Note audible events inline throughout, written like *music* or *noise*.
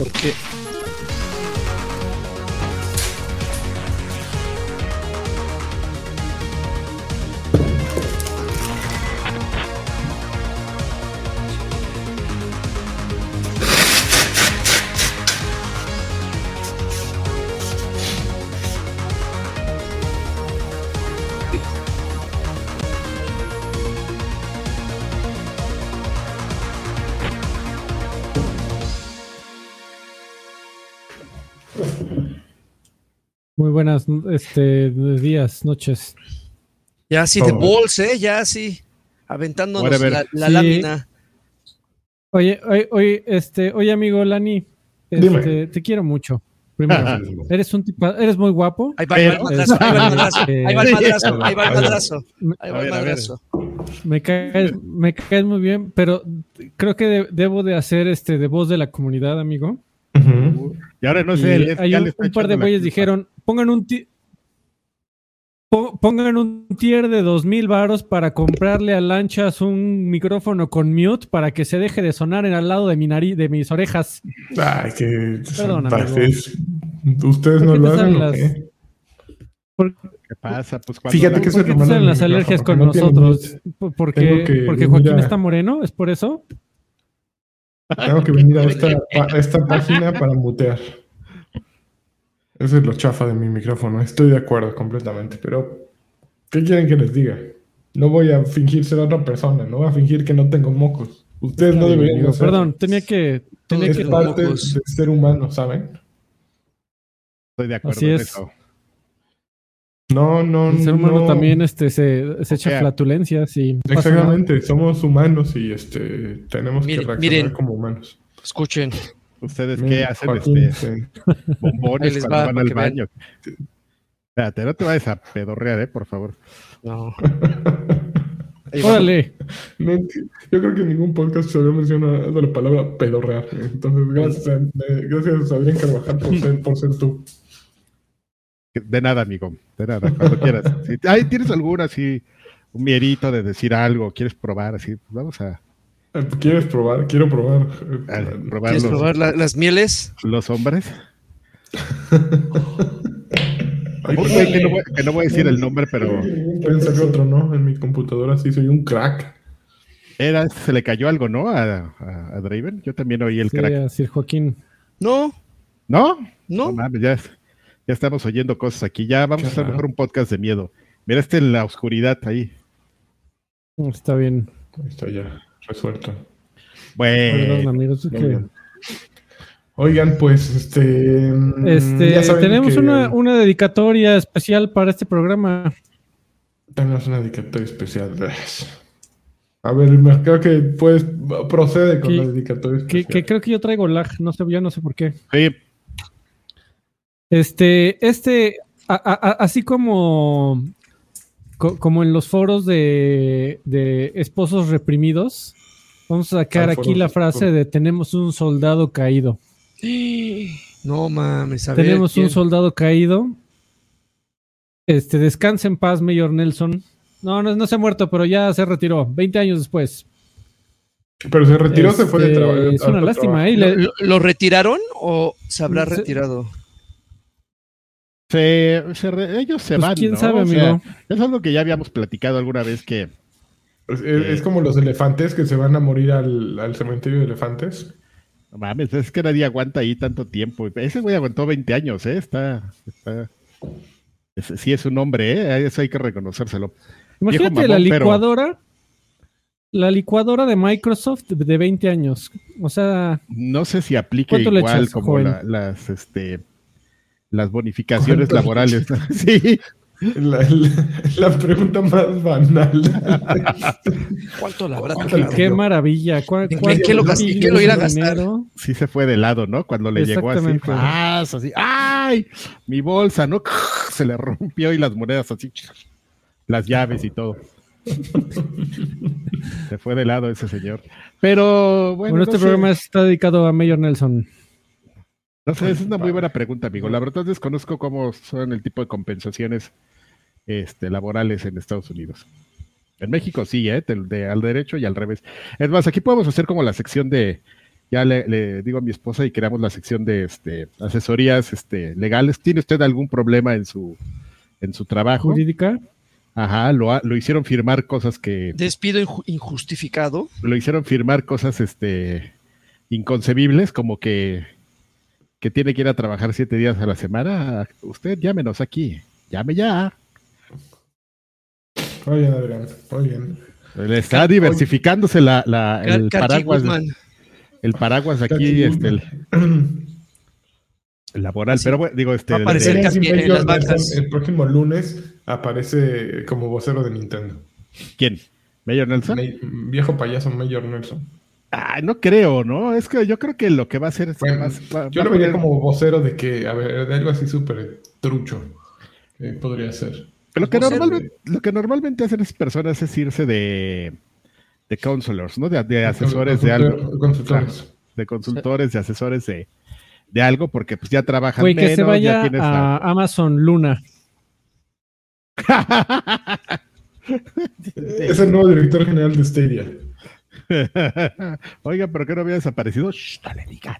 Porque Muy buenas este, días, noches. Ya sí, de balls, ¿eh? Ya sí, aventándonos la, la Sí. lámina. Oye, oye, oye, este, oye amigo Lani, este, te quiero mucho. Primero, eres un tipo, eres muy guapo. Ahí va, el madrazo, ahí va el madrazo, Este, ahí va el madrazo, *laughs* ahí va el madrazo. Me caes, me caes muy bien, pero creo que de- debo de hacer este de voz de la comunidad, amigo. Y ahora no sé, él, hay un, par de güeyes dijeron, pongan un pongan un tier de dos mil varos para comprarle a Lanchas un micrófono con mute para que se deje de sonar en al lado de mi nariz, de mis orejas. Ay, que. Perdón, ¿Ustedes ¿Por no lo hacen las- qué? ¿Por, ¿Qué pasa? Pues cuando Fíjate que por qué te salen las alergias con no nosotros? mute. ¿Por Tengo qué? que ¿Porque Joaquín está moreno? ¿Es por eso? Tengo que venir a esta, *laughs* a esta página para mutear. Eso es lo chafa de mi micrófono. Estoy de acuerdo completamente. Pero, ¿qué quieren que les diga? No voy a fingir ser otra persona. No voy a fingir que no tengo mocos. Ustedes no deberían hacerlo. perdón, tenía que, tenía Es que parte mocos. de ser humano, ¿saben? Estoy de acuerdo Así es. eso. No, no, el ser humano no. también este, se, se echa sea, flatulencias y no pasa nada. Exactamente, somos humanos y este tenemos Miren, que reaccionar miren. como humanos. Escuchen, ¿Ustedes Miren, qué hacen? Joaquín, Este, sí. Bombones les cuando va, van al baño. Espérate, no te vayas a pedorrear, eh, por favor. no. *laughs* Órale, No yo creo que en ningún podcast se había mencionado la palabra pedorrear. Entonces, gracias a, eh, gracias a Adrián Carvajal por ser, por ser tú. De nada, amigo. De nada, cuando quieras. *laughs* Si ay, ¿Tienes alguna así, un mierito de decir algo? ¿Quieres probar así? Pues vamos a, Eh, ¿Quieres probar? Quiero probar. a Eh, probar ¿Quieres los, probar la- las mieles? los hombres. *laughs* Ay, pues, que, no voy, que no voy a decir el nombre, pero Pensé que otro no. En mi computadora sí soy un crack. era, se le cayó algo, ¿no? A, a, a Draven. Yo también oí el sí, crack. a Sir Joaquín. No, ¿No? no. mames, ya, ya estamos oyendo cosas aquí. Ya vamos Qué a hacer raro. mejor un podcast de miedo. Mira este en la oscuridad ahí. Está bien. Ahí está ya resuelto. Perdón, Bueno, amigos. es que- bien. Oigan, pues, este. mm, Este, ya saben tenemos que una, una dedicatoria especial para este programa. Tenemos una dedicatoria especial. A ver, creo que pues procede con ¿Qué- la dedicatoria Que, especial. que creo que yo traigo lag, no sé, ya no sé por qué. sí, Este, este, a- así como, co- como en los foros de, de esposos reprimidos, vamos a sacar aquí la frase de tenemos un soldado caído. No mames, a ver, tenemos un soldado caído. Este, descansa en paz, Mayor Nelson. No, no, no se ha muerto, pero ya se retiró, 20 años después. Pero se retiró, se fue de Este, trabajo. Es una lástima, ¿eh? ¿Lo, le- lo- lo retiraron o se habrá Se- retirado? Se, se re- ellos se pues, van. quién ¿no? sabe, O sea, amigo. es algo que ya habíamos platicado alguna vez que Es, como los elefantes que se van a morir al, al cementerio de elefantes. No mames, es que nadie aguanta ahí tanto tiempo. Ese güey aguantó 20 años, ¿eh? Está. está sí es un hombre, ¿eh? Eso hay que reconocérselo. Imagínate la pero- licuadora. La licuadora de Microsoft de 20 años. O sea, No sé si aplique ¿Cuánto le igual echas, como la- las, este, las bonificaciones ¿Cuánto le laborales. *laughs* sí, La, la- la pregunta más banal. ¿Cuánto la habrá ¿Cuánto qué, maravilla. ¿Cuál, ¿En cuál- qué- qué lo qué lo irá a gastar? sí se fue de lado, ¿no? Cuando le llegó así, ¡ay! Mi bolsa, ¿no? Se le rompió y las monedas así, las llaves y todo. se fue de lado ese señor. Pero bueno, Bueno, no este sé. programa está dedicado a Mayor Nelson. No sé, es una muy buena pregunta, amigo. La verdad desconozco cómo son el tipo de compensaciones este, laborales en Estados Unidos. En México sí, ¿eh? De, de- al derecho y al revés. Es más, aquí podemos hacer como la sección de ya le, digo a mi esposa y creamos la sección de este, asesorías este, legales. ¿Tiene usted algún problema en su, en su trabajo? ¿Jurídica? Ajá, lo, lo hicieron firmar cosas que... Despido injustificado. Lo hicieron firmar cosas este, inconcebibles, como que, que tiene que ir a trabajar siete días a la semana. Usted llámenos aquí, llame ya. Muy bien, Adrián, muy bien. Le está diversificándose la, la el paraguas. El paraguas aquí, este, el, laboral, pero bueno, digo, este. el, el próximo lunes aparece como vocero de Nintendo. ¿Quién? ¿Mayor Nelson? viejo payaso Mayor Nelson. Ah, no creo, ¿no? Es que yo creo que lo que va a hacer es más, Yo lo vería como vocero de que, a ver, de algo así súper trucho. podría ser. Lo que, normalmente, lo que normalmente hacen esas personas es irse de, de counselors, ¿no? De, asesores de algo. Consultores. de consultores, de asesores de, de algo, porque pues ya trabajan Güey, que se vaya a Amazon Luna. *laughs* es el nuevo director general de Stadia. *laughs* Oiga, pero que no había desaparecido. Shh, no le digan.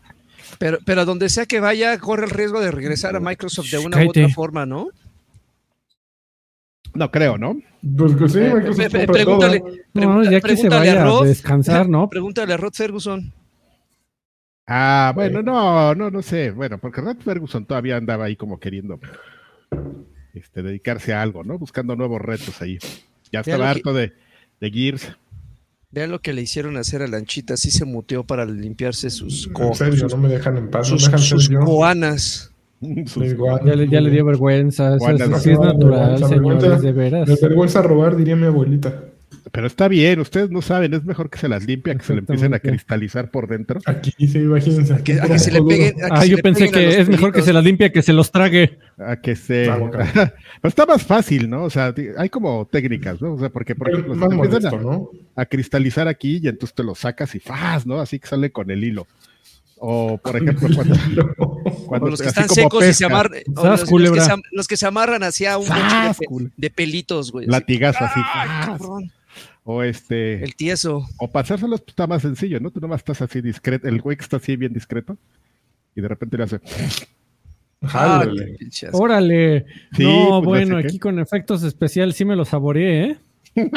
Pero, pero donde sea que vaya, corre el riesgo de regresar a Microsoft de una u otra forma, ¿no? No creo, ¿no? Pues sí, Microsoft pregúntale, no, ya que se vaya a, descansar, ¿no? *laughs* Pregúntale a Rod Ferguson. Ah, bueno, no, no, no sé. Bueno, porque Rod Ferguson todavía andaba ahí como queriendo este, dedicarse a algo, ¿no? Buscando nuevos retos ahí. Ya estaba harto de, de Gears. Vean lo que le hicieron hacer a Lanchita, así se muteó para limpiarse sus En serio, no me dejan en paz. Sus, no sus coanas. Ya le, ya le, dio vergüenza. Eso, sí es natural, señores, de veras. Me vergüenza robar, diría mi abuelita. Pero está bien, ustedes no saben, es mejor que se las limpien, que se le empiecen a cristalizar por dentro. Aquí sí, imagínense. A que, se le peguen. ah, yo pensé que es mejor que se las limpie que se los trague. A que se. *laughs* Está más fácil, ¿no? O sea, hay como técnicas, ¿no? O sea, porque por ejemplo, se empiezan a, ¿no? a, cristalizar aquí y entonces te lo sacas y ¡faz! ¿no? Así que sale con el hilo. O, por ejemplo, cuando, *laughs* cuando los que están secos y se amarran, los, los, que se, los, que se, amarran hacia un de, de, pelitos, güey. Latigazo así. ¡Ah, o este. El tieso. O pasárselos está más sencillo, ¿no? Tú nomás estás así discreto, el güey que está así bien discreto, y de repente le hace. Ah, órale. no, pues, bueno, aquí con efectos especiales sí me los saboreé, ¿eh? *laughs*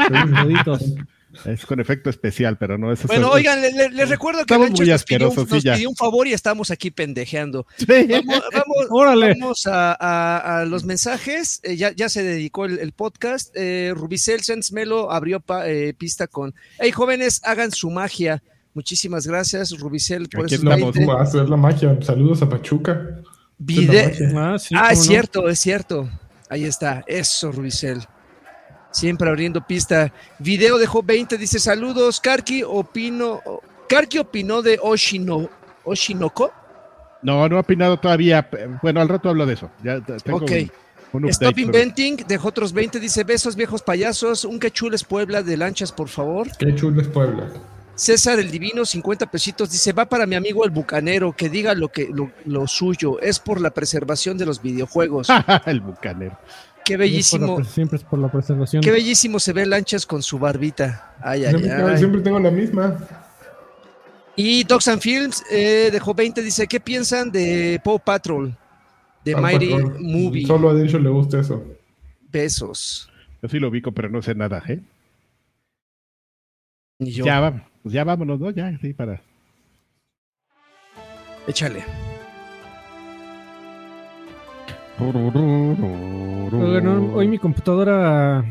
Es con efecto especial, pero no es Bueno, oigan, les recuerdo que Lancho nos, pidió, nos pidió, un favor y estamos aquí pendejeando. Vamos, vamos, a, los mensajes. Eh, ya, ya, se dedicó el, podcast. Eh, Rubicel Melo abrió eh, pista con Hey jóvenes, hagan su magia. Muchísimas gracias, Rubicel, por eso. Vamos a hacer la magia. Saludos a Pachuca. Ah, ah es cierto, es cierto. Ahí está. Eso, Rubicel. Siempre abriendo pista. Video dejó 20, dice saludos. Karki opino. Karki opinó de Oshino, Oshinoko. No, no ha opinado todavía. Bueno, al rato hablo de eso. Ya tengo ok. Stop Inventing dejó otros 20, dice besos viejos payasos. Un quechules Puebla de lanchas, por favor. Quechules Puebla. César el Divino, 50 pesitos, dice, va para mi amigo el Bucanero, que diga lo que lo suyo, es por la preservación de los videojuegos. *laughs* el Bucanero. Qué bellísimo. siempre es por la preservación. Qué bellísimo se ve Lanchas con su barbita. Ay, ay, ay. Siempre tengo la misma. Y Dogs and Films eh, dejó 20, dice, ¿qué piensan de Paw Patrol? De Mighty Movie. Solo a Dencho le gusta eso. Besos. Yo sí lo ubico, pero no sé nada, ¿eh? Ni yo. Ya, pues ya vámonos, ¿no? Ya, sí, para. Échale. Hoy mi computadora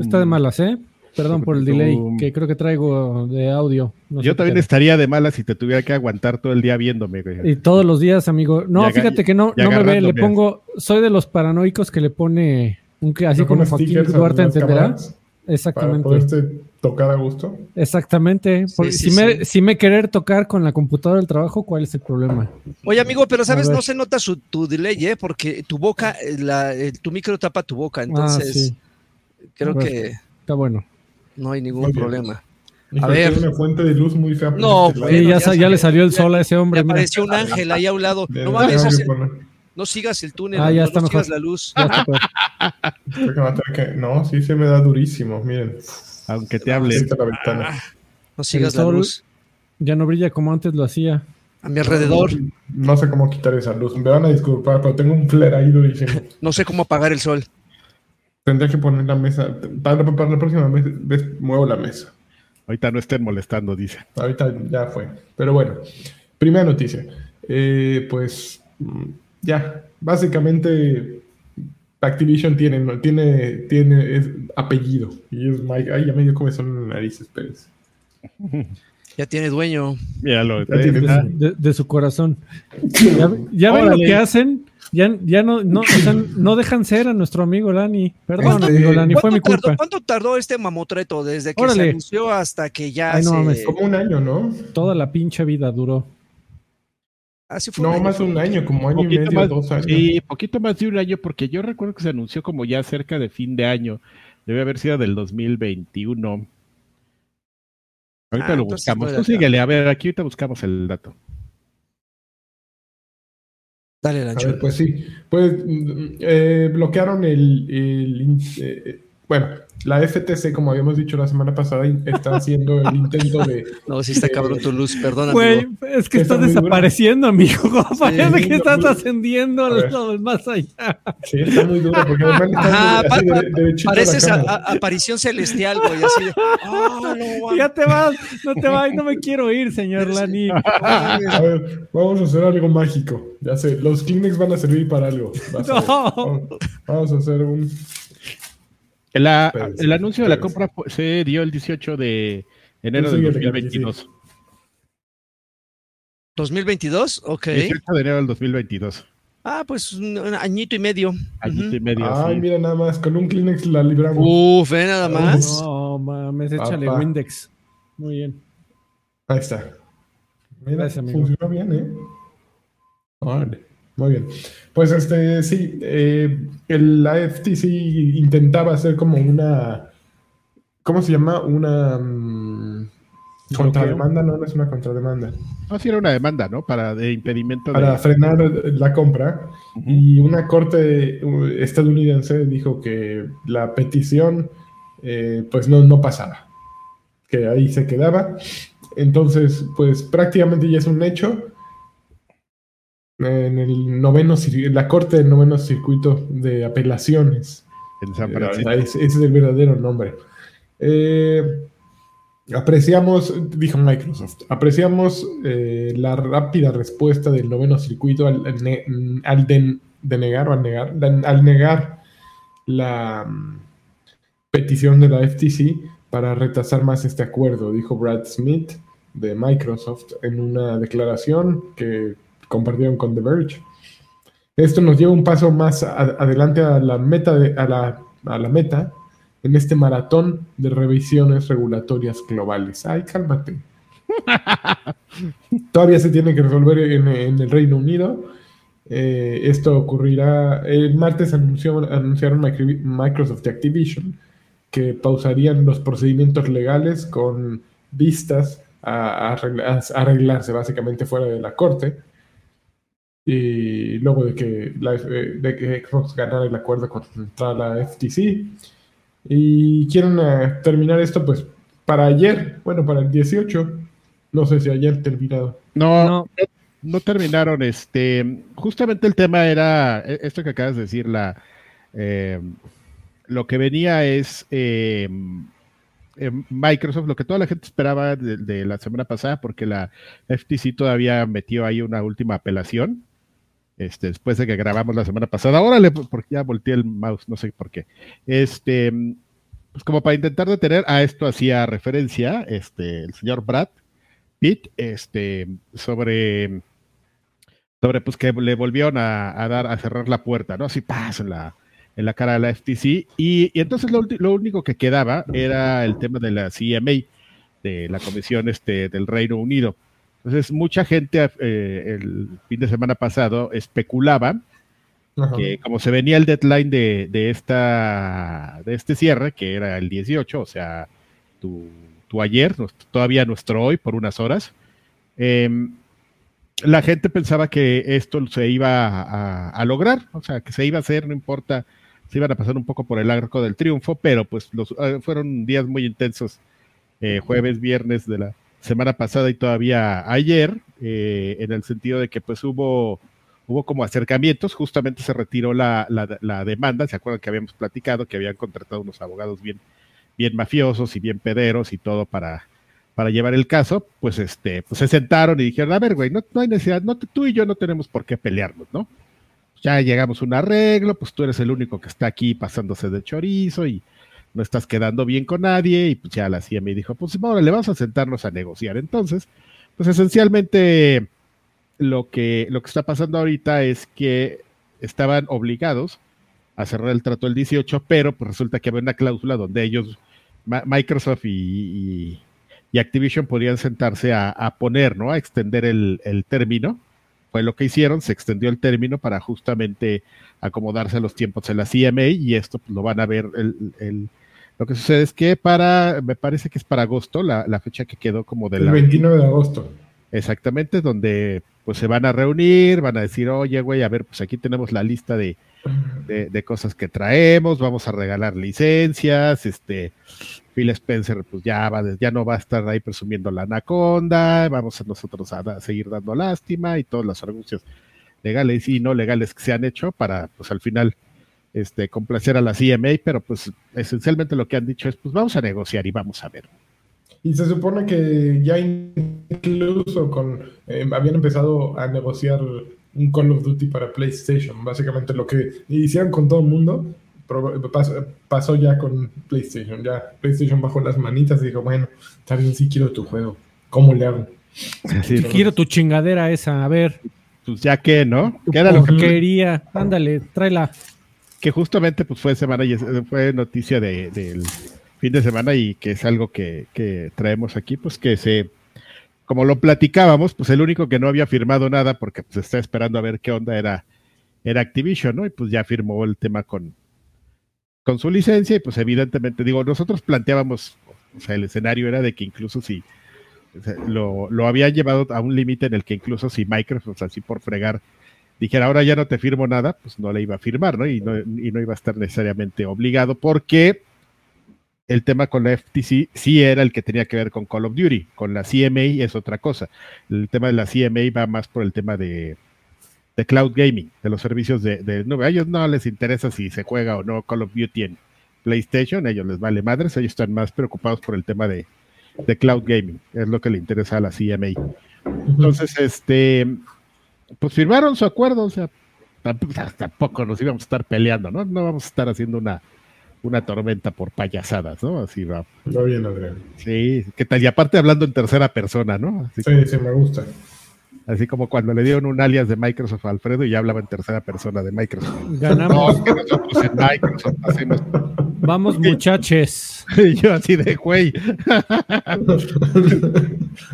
está de malas, ¿eh? Perdón por el delay que creo que traigo de audio. Yo también estaría de malas si te tuviera que aguantar todo el día viéndome. Y todos los días, amigo. No, fíjate que no, no me ve, le pongo, soy de los paranoicos que le pone un así como Joaquín Duarte entenderá. Exactamente. Tocar a gusto. Exactamente. si, me, si me querer tocar con la computadora del trabajo, ¿cuál es el problema? Oye, amigo, pero sabes, no se nota su, tu delay, ¿eh? Porque tu boca, la, tu micro tapa tu boca, ah, entonces creo pues, que... Está bueno. No hay ningún problema. A ver. una fuente de luz muy fea. No, ya, ya, le salió el sol a ese hombre. Me apareció un ángel ahí a un lado. No mames, no sigas el túnel, ah, ya no, sigas la luz. no, sí se me da durísimo, miren. Aunque te hable. no sigas la luz. Ya no brilla como antes lo hacía. A mi alrededor. No, sé cómo quitar esa luz. Me van a disculpar, pero tengo un flare ahí durísimo. no sé cómo apagar el sol. Tendría que poner la mesa. Para, la próxima vez muevo la mesa. Ahorita no estén molestando, dice. Ahorita ya fue. Pero bueno, primera noticia. Eh, pues mm, ya, básicamente Activision tiene, tiene, tiene apellido. Y es Mike. Ay, ya me dio son en narices, Pérez. *laughs* Ya tiene dueño. de, su corazón. Ya, ven lo que hacen. Ya, ya no, no, no dejan ser a nuestro amigo Lani. Perdón, amigo Lani, fue mi culpa. ¿Cuánto tardó este mamotreto desde que se anunció hasta que ya no, se... Como un año, ¿no? Toda la pinche vida duró. Así fue no, más de un año, como año y medio, dos años. Sí, poquito más de un año, porque yo recuerdo que se anunció como ya cerca de fin de año. Debe haber sido del 2021. Ahorita ah, lo buscamos. Tú síguele, a ver, aquí ahorita buscamos el dato. Dale, Lancho. pues sí. Pues mm, eh, bloquearon el. el eh, bueno, la FTC, como habíamos dicho la semana pasada, está haciendo el *laughs* intento de. No, sí está cabrón tu luz, perdón. Güey, es que estás desapareciendo, amigo. *laughs* Parece que estás ascendiendo al más allá. Sí, está muy duro, porque además Ajá, así de, pareces a, aparición celestial, güey, así de. Oh, no, *laughs* ya te vas, no te vas, no me quiero ir, señor Lani. A ver, vamos a hacer algo mágico. Ya sé, los Kleenex van a servir para algo. No. vamos a hacer un. El, anuncio de la compra se dio el 18 de enero de 2022. ¿2022? Ok. 18 de enero del 2022. Ah, pues un añito y medio. Añito y medio. Ay, mira nada más, con un Kleenex la libramos. Uf, ve nada más. No, mames, échale Windex. Muy bien. Ahí está. Mira, funcionó bien, ¿eh? Vale. Muy bien. Pues este, sí, eh, el, la FTC intentaba hacer como una, ¿cómo se llama? Una mm, contrademanda, no, no es una contrademanda. No, sí era una demanda, ¿no? Para de impedimento. Para frenar la compra. Y una corte estadounidense dijo que la petición, eh, pues no, no pasaba, que ahí se quedaba. Entonces, pues prácticamente ya es un hecho en el noveno la corte del noveno circuito de apelaciones. En San Francisco. ese, es el verdadero nombre. Eh, apreciamos, dijo Microsoft, apreciamos eh, la rápida respuesta del noveno circuito al, al denegar o al negar, al negar la mm, petición de la FTC para retrasar más este acuerdo, dijo Brad Smith de Microsoft en una declaración que compartieron con The Verge. Esto nos lleva un paso más adelante a la meta, a, la, meta en este maratón de revisiones regulatorias globales. Ay, cálmate. *laughs* Todavía se tiene que resolver en, el Reino Unido. Eh, esto ocurrirá. El martes anunció, anunciaron Microsoft y Activision que pausarían los procedimientos legales con vistas a arreglarse básicamente fuera de la corte y luego de que, la, eh, de que Xbox ganara el acuerdo contra la FTC. Y quieren eh, terminar esto pues para ayer, bueno, para el 18. No sé si ayer terminado. No, no, terminaron. Este, justamente el tema era esto que acabas de decir, la eh, lo que venía es Microsoft, lo que toda la gente esperaba de, de, la semana pasada, porque la FTC todavía metió ahí una última apelación este, después de que grabamos la semana pasada. Órale, porque ya volteé el mouse, no sé por qué. Este, pues como para intentar detener, a esto hacía referencia este, el señor Brad Pitt, este, sobre, sobre pues que le volvieron a, dar, a cerrar la puerta, ¿no? Así pasa en la, en la cara de la FTC. Y, entonces lo, lo, único que quedaba era el tema de la CMA, de la Comisión este, del Reino Unido. Entonces, mucha gente eh, el fin de semana pasado especulaba que como se venía el deadline de, de, esta, de este cierre, que era el 18, o sea, tu, ayer, todavía nuestro hoy, por unas horas, em, la gente pensaba que esto se iba a, lograr, o sea, que se iba a hacer, no importa, se iban a pasar un poco por el arco del triunfo, pero pues los, eh, fueron días muy intensos, eh, jueves, viernes de la semana pasada y todavía ayer, eh, en el sentido de que pues hubo, hubo como acercamientos, justamente se retiró la, la, demanda, ¿se acuerdan que habíamos platicado que habían contratado unos abogados bien, bien mafiosos y bien pederos y todo para, para llevar el caso? Pues este, pues se sentaron y dijeron, a ver, güey, no, no hay necesidad, no, tú y yo no tenemos por qué pelearnos, ¿no? Ya llegamos a un arreglo, pues tú eres el único que está aquí pasándose de chorizo y no estás quedando bien con nadie, y pues ya la me dijo, pues ahora le vamos a sentarnos a negociar. Entonces, pues esencialmente lo que, lo que está pasando ahorita es que estaban obligados a cerrar el trato el 18, pero pues resulta que había una cláusula donde ellos, Microsoft y, Activision podían sentarse a, poner, ¿no? A extender el, término. Fue lo que hicieron, se extendió el término para justamente acomodarse a los tiempos de la CMA y esto pues, lo van a ver el lo que sucede es que para, me parece que es para agosto, la, fecha que quedó como del... El 29 de agosto. Exactamente, donde pues se van a reunir, van a decir, oye, güey, a ver, pues aquí tenemos la lista de, de, cosas que traemos, vamos a regalar licencias, este, Phil Spencer pues ya, va, ya no va a estar ahí presumiendo la anaconda, vamos a nosotros a, seguir dando lástima y todos los anuncios legales y no legales que se han hecho para pues al final este, complacer a la CMA, pero pues esencialmente lo que han dicho es, pues vamos a negociar y vamos a ver. Y se supone que ya incluso con, eh, habían empezado a negociar un Call of Duty para PlayStation. Básicamente lo que hicieron con todo el mundo pasó, ya con PlayStation. Ya PlayStation bajó las manitas y dijo, bueno, está bien, sí quiero tu juego. ¿Cómo le hago? quiero tu chingadera esa, a ver. Pues ya que, ¿no? ¿Qué era lo que quería? Ándale, tráela que justamente pues fue semana y fue noticia del fin de semana y que es algo que, traemos aquí, pues que se, como lo platicábamos, pues el único que no había firmado nada porque pues está esperando a ver qué onda era, era Activision, ¿no? Y pues ya firmó el tema con, con su licencia y pues evidentemente, digo, nosotros planteábamos, o sea, el escenario era de que incluso si lo, lo habían llevado a un límite en el que incluso si Microsoft, así por fregar, dijera, ahora ya no te firmo nada, pues no le iba a firmar, ¿no? Y no, y no iba a estar necesariamente obligado porque el tema con la FTC sí era el que tenía que ver con Call of Duty, con la CMA es otra cosa. El tema de la CMA va más por el tema de, de cloud gaming, de los servicios de, de, nube. A ellos no les interesa si se juega o no Call of Duty en PlayStation, a ellos les vale madres, ellos están más preocupados por el tema de, de cloud gaming, es lo que le interesa a la CMA. Entonces, este, pues firmaron su acuerdo, o sea, tampoco nos íbamos a estar peleando, ¿no? No vamos a estar haciendo una, una tormenta por payasadas, ¿no? Así va. Va bien, Adrián. Sí, ¿qué tal? Y aparte hablando en tercera persona, ¿no? sí, sí, me gusta. Así como cuando le dieron un alias de Microsoft a Alfredo y ya hablaba en tercera persona de Microsoft. Ganamos. nosotros en Microsoft hacemos. Vamos, muchachos. *laughs* Y yo así de güey. *laughs*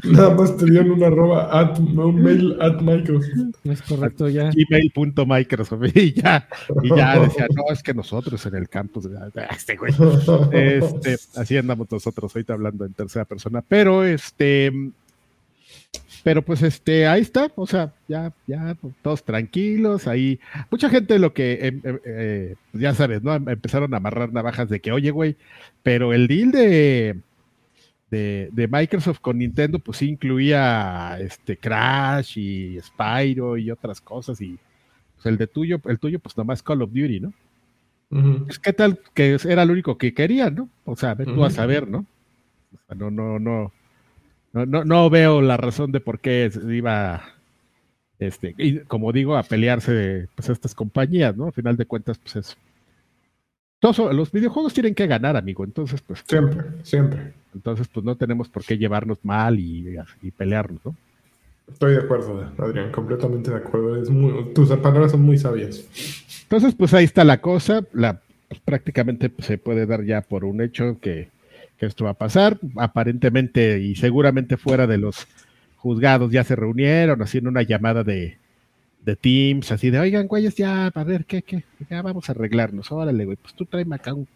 Nada más te dieron una arroba un mail at Microsoft. Es correcto, ya. Gmail.microsoft. *laughs* Y ya, y ya decía, no, es que nosotros en el campus, este güey. Este, así andamos nosotros ahorita hablando en tercera persona. Pero este pero pues este, ahí está, o sea, ya, ya, todos tranquilos, ahí. Mucha gente lo que, em, em, eh, pues, ya sabes, ¿no? Empezaron a amarrar navajas de que, oye, güey, pero el deal de, de, Microsoft con Nintendo, pues sí incluía este Crash y Spyro y otras cosas, y pues el de tuyo, el tuyo, pues nomás Call of Duty, ¿no? Que tal que era lo único que querían, ¿no? O sea, tú a saber, ¿no? O sea, no, no, no no, no, no veo la razón de por qué iba, este, y como digo, a pelearse de pues, estas compañías, ¿no? Al final de cuentas, pues es. Todos, los videojuegos tienen que ganar, amigo. Entonces, pues. Siempre, siempre. Entonces, pues no tenemos por qué llevarnos mal y, y pelearnos, ¿no? Estoy de acuerdo, Adrián, completamente de acuerdo. Es muy, tus palabras son muy sabias. Entonces, pues ahí está la cosa. La, pues, prácticamente se puede dar ya por un hecho que que esto va a pasar. Aparentemente y seguramente fuera de los juzgados ya se reunieron haciendo una llamada de, de Teams, así de, oigan, güeyes, ya, a ver, ¿qué, qué? Ya vamos a arreglarnos. Órale, güey, pues tú tráeme acá un...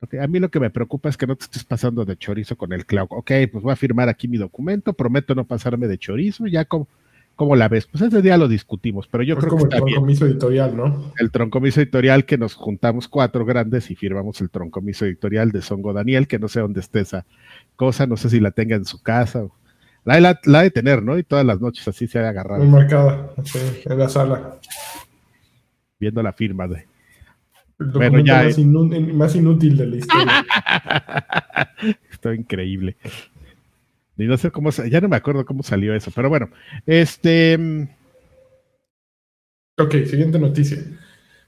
a mí lo que me preocupa es que no te estés pasando de chorizo con el cloud. Ok, pues voy a firmar aquí mi documento, prometo no pasarme de chorizo, ya como ¿Cómo la ves? Pues ese día lo discutimos, pero yo creo que está el troncomiso editorial, ¿no? El troncomiso editorial que nos juntamos cuatro grandes y firmamos el troncomiso editorial de Songo Daniel, que no sé dónde esté esa cosa, no sé si la tenga en su casa. La, la, de tener, ¿no? Y todas las noches así se ha agarrado. Muy marcada, sí, en la sala. Viendo la firma de. bueno, ya más, más, inútil de la *laughs* historia. Esto increíble. Y no sé cómo, ya no me acuerdo cómo salió eso, pero bueno, este. Mm, ok, siguiente noticia.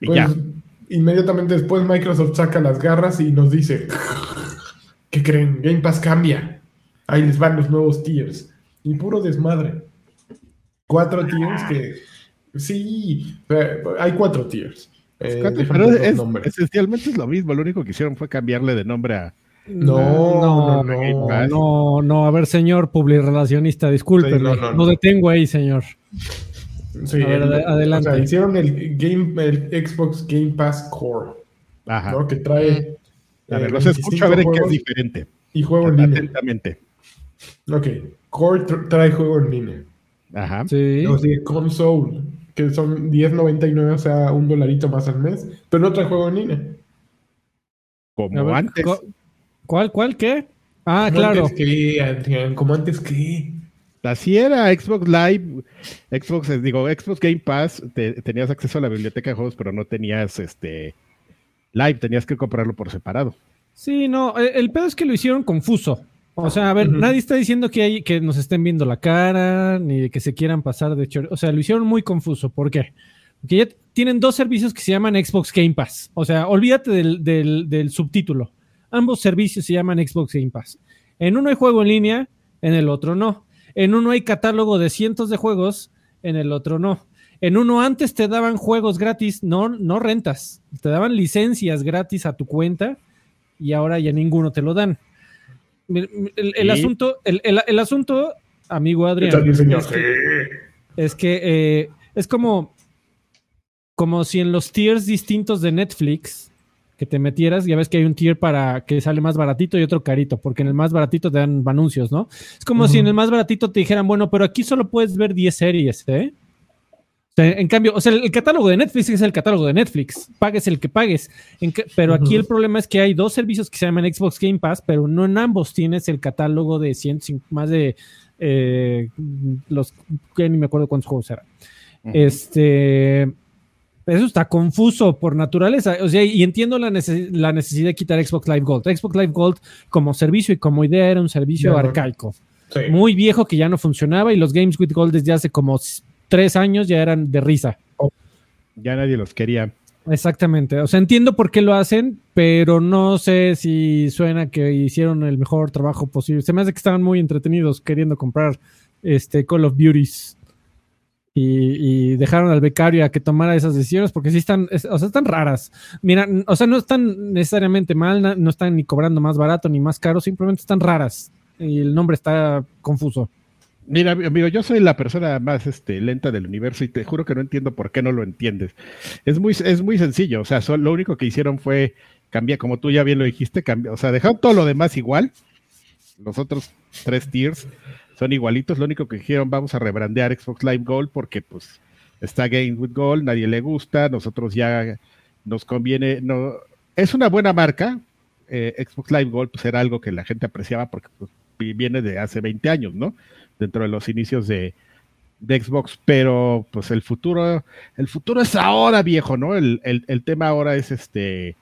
Pues, inmediatamente después Microsoft saca las garras y nos dice, ¿qué creen? Game Pass cambia. Ahí les van los nuevos tiers. Y puro desmadre. Cuatro tiers que... Sí, hay cuatro tiers. Eh, pero es, esencialmente es lo mismo. Lo único que hicieron fue cambiarle de nombre a... No, no, no, no, no, a ver, señor publirelacionista, disculpe, no, detengo ahí, señor. Sí, adelante. O sea, hicieron el, Game, el Xbox Game Pass Core. Ajá. ¿no? Que trae. A ver, los escucho a ver en qué es diferente. Y juego en línea. Atentamente. Ok. Core trae juego en línea. Ajá. Sí. Los de console, que son 10.99, o sea, un dolarito más al mes, pero no trae juego en línea. Como antes. ¿Cuál, cuál, qué? Ah, claro. Antes que, Adrián, como antes que. Así era Xbox Live, Xbox, eh, digo, Xbox Game Pass, tenías acceso a la biblioteca de juegos, pero no tenías este Live, tenías que comprarlo por separado. Sí, no, e, el, pedo es que lo hicieron confuso. O sea, a ver, nadie está diciendo que, hay, que nos estén viendo la cara, ni que se quieran pasar de hecho. O sea, lo hicieron muy confuso. ¿Por qué? Porque ya tienen dos servicios que se llaman Xbox Game Pass. O sea, olvídate del, del subtítulo. Ambos servicios se llaman Xbox Game Pass. En uno hay juego en línea, en el otro no. En uno hay catálogo de cientos de juegos, en el otro no. En uno antes te daban juegos gratis, no, no rentas, te daban licencias gratis a tu cuenta y ahora ya ninguno te lo dan. El, asunto, el, asunto, amigo Adrián, es que, eh, es como, como si en los tiers distintos de Netflix que te metieras, ya ves que hay un tier para que sale más baratito y otro carito, porque en el más baratito te dan anuncios, ¿no? Es como si en el más baratito te dijeran, bueno, pero aquí solo puedes ver 10 series, ¿eh? en cambio, o sea, el, catálogo de Netflix es el catálogo de Netflix, pagues el que pagues. pero aquí el problema es que hay dos servicios que se llaman Xbox Game Pass, pero no en ambos tienes el catálogo de 100, más de eh, los que ni me acuerdo cuántos juegos eran. Este eso está confuso por naturaleza. O sea, y entiendo la, necesidad de quitar Xbox Live Gold. Xbox Live Gold como servicio y como idea era un servicio arcaico. Muy viejo que ya no funcionaba y los Games with Gold desde hace como tres años ya eran de risa. Ya nadie los quería. Exactamente. O sea, entiendo por qué lo hacen, pero no sé si suena que hicieron el mejor trabajo posible. Se me hace que estaban muy entretenidos queriendo comprar este Call of Duties y, dejaron al becario a que tomara esas decisiones porque sí están, o sea, están raras. Mira, o sea, no están necesariamente mal, no están ni cobrando más barato ni más caro, simplemente están raras y el nombre está confuso. Mira, amigo, yo soy la persona más este, lenta del universo y te juro que no entiendo por qué no lo entiendes. Es muy, es muy sencillo, o sea, lo único que hicieron fue cambiar, como tú ya bien lo dijiste, cambiar, o sea, dejaron todo lo demás igual, los otros tres tiers, son igualitos. Lo único que dijeron, vamos a rebrandear Xbox Live Gold porque pues está Game with Gold, nadie le gusta, nosotros ya nos conviene, no, es una buena marca. Eh, Xbox Live Gold pues era algo que la gente apreciaba porque pues, viene de hace 20 años, ¿no? Dentro de los inicios de, Xbox, pero pues el futuro, el futuro es ahora, viejo, ¿no? El, tema ahora es este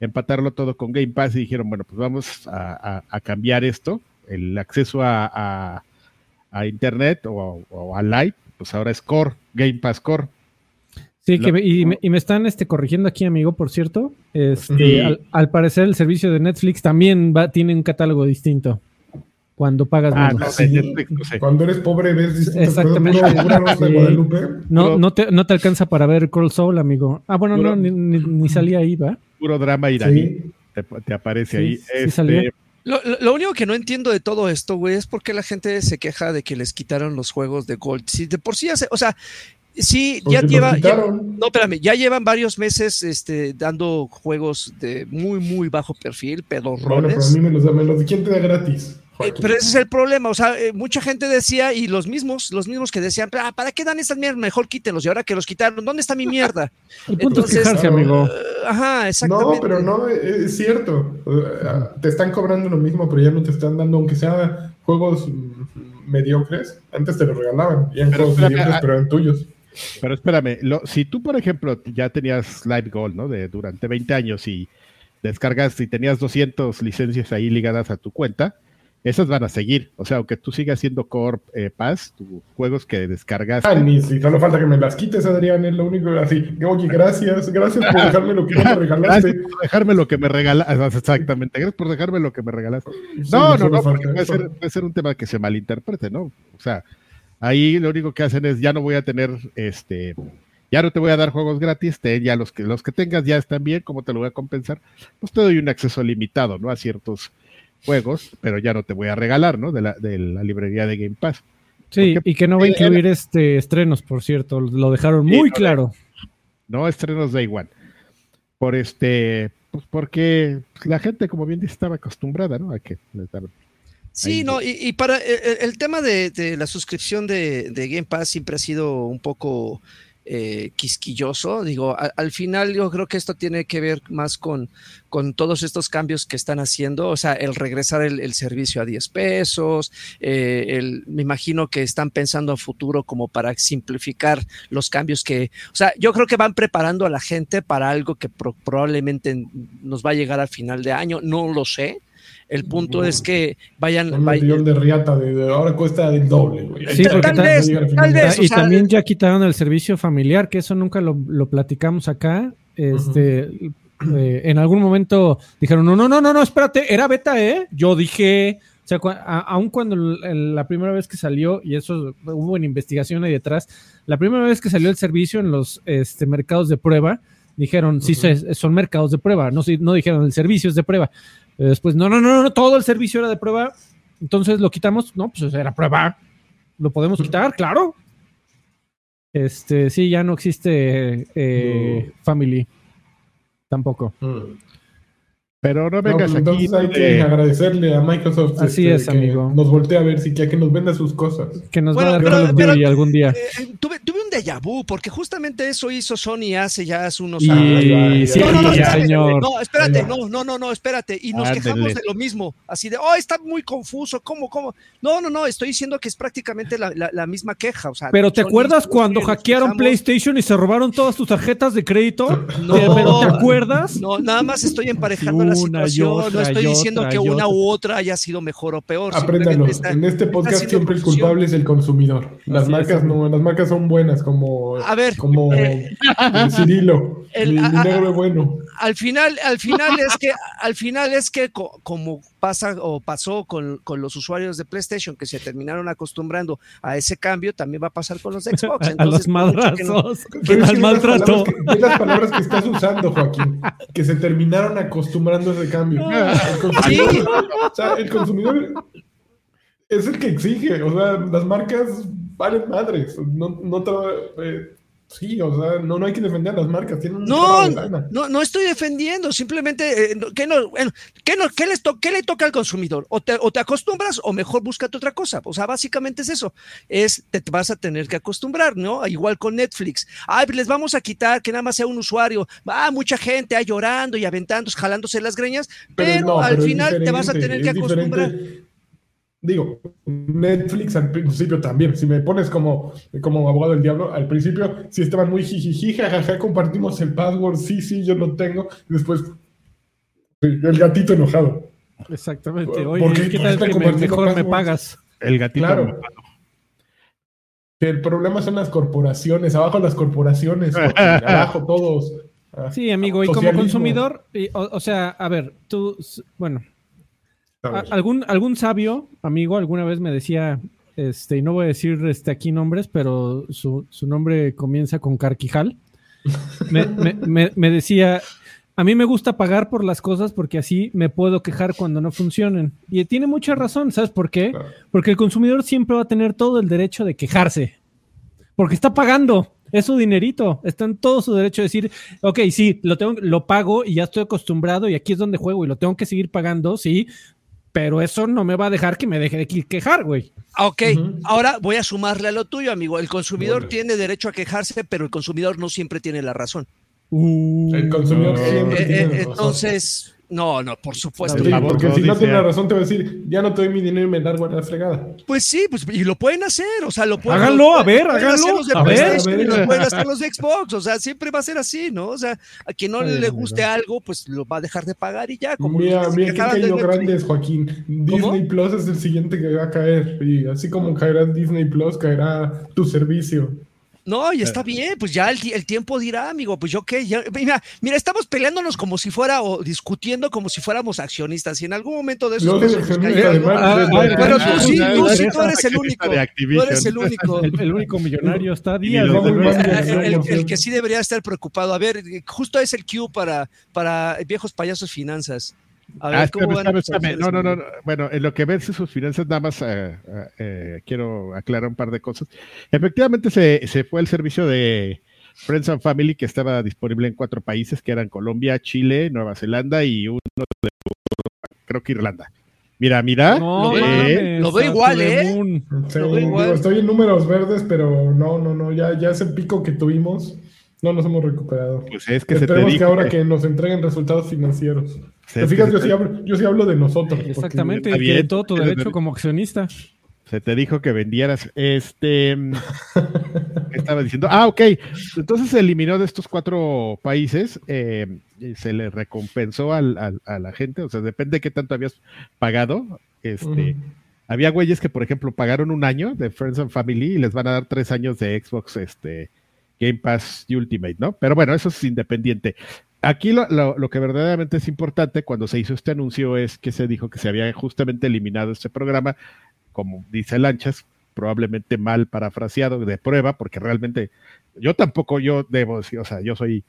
empatarlo todo con Game Pass y dijeron, bueno, pues vamos a, cambiar esto, el acceso a, a internet o, a live, pues ahora es Core, Game Pass Core. Sí, que y, me, están este, corrigiendo aquí, amigo, por cierto. Este, al, parecer el servicio de Netflix también va, tiene un catálogo distinto cuando pagas ah, Cuando eres pobre ves distinto. Exactamente. no, *laughs* no, te, no te alcanza para ver Crawl Soul, amigo. Ah, bueno, no, ni, salía ahí, ¿va? Puro drama iraní. Te, aparece ahí. Este, lo, único que no entiendo de todo esto, güey, es por qué la gente se queja de que les quitaron los juegos de Gold. Si de por sí, hace, o sea, sí, ya lleva, no, espérame, ya llevan varios meses este, dando juegos de muy, muy bajo perfil, pedorrones. Bueno, pero a mí me los, me los ¿quién te da gratis? Eh, pero ese es el problema, o sea, eh, mucha gente decía, y los mismos, los mismos que decían, ah, ¿para qué dan estas mierdas? Mejor quítenlos, y ahora que los quitaron, ¿dónde está mi mierda? el punto es quejarse, amigo. Eh, ajá, exactamente. No, pero no, es cierto. Te están cobrando lo mismo, pero ya no te están dando, aunque sea juegos mediocres, antes te los regalaban, y en juegos mediocres, pero eran tuyos. Pero espérame, si tú, por ejemplo, ya tenías Live Gold, ¿no? De, durante 20 años y descargas y tenías 200 licencias ahí ligadas a tu cuenta, esas van a seguir. O sea, aunque tú sigas haciendo Core eh, Pass, tus juegos que descargas. Ah, ni si solo falta que me las quites, Adrián, es lo único así. Oye, gracias, gracias por dejarme lo que me *laughs* regalaste. Gracias por dejarme lo que me regalaste. Exactamente, gracias por dejarme lo que me regalaste. no, no, no, porque puede ser, puede ser un tema que se malinterprete, ¿no? O sea, ahí lo único que hacen es ya no voy a tener este ya no te voy a dar juegos gratis, te, ya los que los que tengas ya están bien, ¿cómo te lo voy a compensar? Pues te doy un acceso limitado, ¿no? A ciertos juegos, pero ya no te voy a regalar, ¿no? De la, de la librería de Game Pass. Sí, y que no va a incluir este estrenos, por cierto, lo dejaron muy claro. No, estrenos de igual. Por este, pues porque la gente, como bien dice, estaba acostumbrada, ¿no? A que les Sí, no, y, para el, tema de, la suscripción de, de, Game Pass siempre ha sido un poco eh, quisquilloso. Digo, al final yo creo que esto tiene que ver más con, con todos estos cambios que están haciendo, o sea, el regresar el, servicio a 10 pesos, eh, el, me imagino que están pensando a futuro como para simplificar los cambios que, o sea, yo creo que van preparando a la gente para algo que probablemente nos va a llegar al final de año, no lo sé, el punto es que vayan. Un millón de riata, de, ahora cuesta el doble. Sí, tal, vez, tal vez. Y también ya quitaron el servicio familiar, que eso nunca lo, platicamos acá. Este. Eh, en algún momento dijeron, no, no, no, no, no, espérate, era beta, ¿eh? Yo dije, o sea, aun cuando la primera vez que salió, y eso hubo en investigación ahí detrás, la primera vez que salió el servicio en los este, mercados de prueba, dijeron, sí, son mercados de prueba, no, no dijeron el servicio es de prueba. Después, no, no, no, no, todo el servicio era de prueba. Entonces lo quitamos. No, pues era prueba. Lo podemos quitar, claro. Este, sí, ya no existe eh, Family. Tampoco. Mm. Pero no vengas pues aquí. Hay que agradecerle a Microsoft. Así este, es, amigo. Nos voltea a ver si que, que nos venda sus cosas. Que nos va a dar pero, algún día. Eh, eh, tuve, déjà vu, porque justamente eso hizo Sony hace ya hace unos años. Sí, no, no, no, espérate, no, espérate, no, no, no, no, espérate. Y nos quejamos de lo mismo. Así de, oh, está muy confuso, ¿cómo, cómo? No, no, no, estoy diciendo que es prácticamente la, la, misma queja. O sea, pero ¿te acuerdas cuando hackearon PlayStation y se robaron todas tus tarjetas de crédito? No, ¿Pero te acuerdas? No, nada más estoy emparejando la situación no estoy diciendo que una u otra haya sido mejor o peor. Apréndalo. en este podcast siempre el culpable es el consumidor. Las marcas no, las marcas son buenas, como, a ver, como eh, el Cirilo. El, negro bueno. Al final, al final es que, al final es que como pasa o pasó con, con, los usuarios de PlayStation que se terminaron acostumbrando a ese cambio, también va a pasar con los de Xbox. *laughs* a los madrazos, al maltrato. las palabras que estás usando, Joaquín, que se terminaron acostumbrando a ese cambio. sí. o sea, el consumidor es el que exige, o sea, las marcas valen madres, no, no te, eh, Sí, o sea, no, no hay que defender las marcas. Tienen no, no, no estoy defendiendo. Simplemente, eh, ¿qué, no, bueno, ¿qué, no, qué, les ¿qué le toca al consumidor? O te, o te acostumbras o mejor búscate otra cosa. O sea, básicamente es eso. Es, te, vas a tener que acostumbrar, ¿no? Igual con Netflix. Ay, les vamos a quitar que nada más sea un usuario. Va, mucha gente ahí llorando y aventando, jalándose las greñas, pero, al final te vas a tener que acostumbrar. Digo, Netflix al principio también, si me pones como, como abogado del diablo, al principio sí estaban muy jijiji, jajaja, compartimos el password, sí, sí, yo lo tengo, después el gatito enojado. Exactamente, oye, ¿qué tal que mejor me pagas? El gatito claro. El problema son las corporaciones, abajo las corporaciones, *laughs* abajo todos. Sí, amigo, y como consumidor, o sea, a ver, tú, bueno, algún, algún sabio amigo alguna vez me decía, este, y no voy a decir este, aquí nombres, pero su, nombre comienza con Carquijal. Me, decía, a mí me gusta pagar por las cosas porque así me puedo quejar cuando no funcionen. Y tiene mucha razón, ¿sabes por qué? Porque el consumidor siempre va a tener todo el derecho de quejarse, porque está pagando. Es su dinerito, está en todo su derecho de decir, ok, sí, lo tengo, lo pago y ya estoy acostumbrado y aquí es donde juego y lo tengo que seguir pagando, sí, pero eso no me va a dejar que me deje de quejar, güey. Ok, ahora voy a sumarle a lo tuyo, amigo. El consumidor tiene derecho a quejarse, pero el consumidor no siempre tiene la razón. Uh. el consumidor siempre eh, tiene eh, Entonces, No, no, por supuesto. porque si no tiene la razón, te va a decir, ya no te doy mi dinero y me da la fregada. Pues sí, pues y lo pueden hacer, o sea, lo pueden Háganlo, a ver, háganlo. a ver, Lo pueden hacer los de Xbox, o sea, siempre va a ser así, ¿no? O sea, a quien no le guste algo, pues lo va a dejar de pagar y ya. Como mira, mira qué cayó grande Joaquín. Disney Plus es el siguiente que va a caer. Y así como caerá Disney Plus, caerá tu servicio. No, y está bien, pues ya el, tiempo dirá, amigo, pues yo qué, mira, mira, estamos peleándonos como si fuera o discutiendo como si fuéramos accionistas y en algún momento de eso... pero tú sí, tú sí, tú eres el único, tú eres *laughs* el único. El, único millonario está día. El, que sí debería estar preocupado. A ver, justo es el Q para, para viejos payasos finanzas. A ver, ah, No, no, no, Bueno, en lo que ves sus finanzas, nada más eh, eh, eh, quiero aclarar un par de cosas. Efectivamente, se, se, fue el servicio de Friends and Family que estaba disponible en cuatro países, que eran Colombia, Chile, Nueva Zelanda y uno de creo que Irlanda. Mira, mira. lo, veo igual, ¿eh? estoy en números verdes, pero no, no, no. Ya, ya ese pico que tuvimos, no nos hemos recuperado. Pues es que Esperemos que ahora que nos entreguen resultados financieros. ¿Te fijas? Yo sí, hablo, yo sí hablo de nosotros. Exactamente, y todo tu derecho como accionista. Se te dijo que vendieras. Este. *laughs* ¿Qué estaba diciendo? Ah, ok. Entonces se eliminó de estos cuatro países. Eh, se le recompensó a la gente. O sea, depende de qué tanto habías pagado. Este. Había güeyes que, por ejemplo, pagaron un año de Friends and Family y les van a dar tres años de Xbox este, Game Pass Ultimate, ¿no? Pero bueno, eso es independiente. Aquí lo, que verdaderamente es importante cuando se hizo este anuncio es que se dijo que se había justamente eliminado este programa, como dice Lanchas, probablemente mal parafraseado de prueba, porque realmente yo tampoco yo debo decir, o sea, yo soy,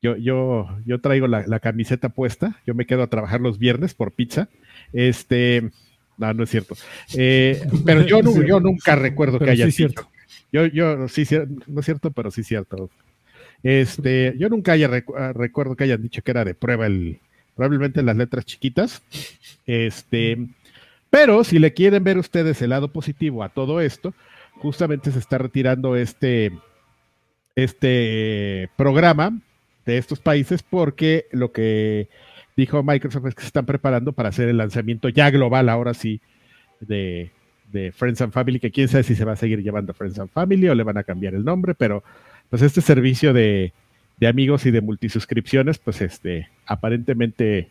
yo, yo, yo traigo la, camiseta puesta, yo me quedo a trabajar los viernes por pizza, este, no, no es cierto, eh, pero yo, *laughs* yo nunca recuerdo que haya sido. Yo, yo, sí, no es cierto, pero sí es cierto. Este, yo nunca haya ah, recuerdo que hayan dicho que era de prueba el, probablemente las letras chiquitas. Este, pero si le quieren ver ustedes el lado positivo a todo esto, justamente se está retirando este, este programa de estos países porque lo que dijo Microsoft es que se están preparando para hacer el lanzamiento ya global, ahora sí, de, de Friends and Family, que quién sabe si se va a seguir llamando Friends and Family o le van a cambiar el nombre, pero pues este servicio de, amigos y de multisuscripciones, pues este, aparentemente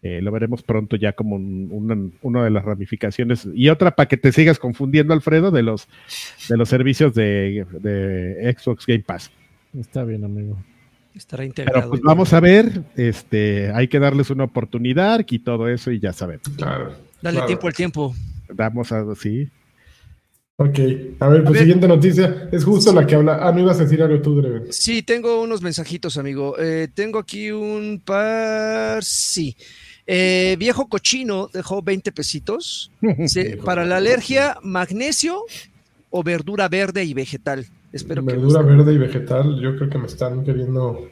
eh, lo veremos pronto ya como una, de las ramificaciones. Y otra para que te sigas confundiendo, Alfredo, de los, de los servicios de, Xbox Game Pass. Está bien, amigo. Estará integrado. Pero pues vamos a ver, este, hay que darles una oportunidad y todo eso y ya sabemos. Claro. Dale tiempo al tiempo. Damos a, sí. Ok, a ver, pues siguiente noticia, es justo la que habla. Ah, no ibas a decir algo tú, Dreven. Sí, tengo unos mensajitos, amigo. Eh, tengo aquí un par, sí. Eh, viejo cochino dejó 20 pesitos. *laughs* para la alergia, magnesio o verdura verde y vegetal. Espero verdura verde y vegetal, yo creo que me están queriendo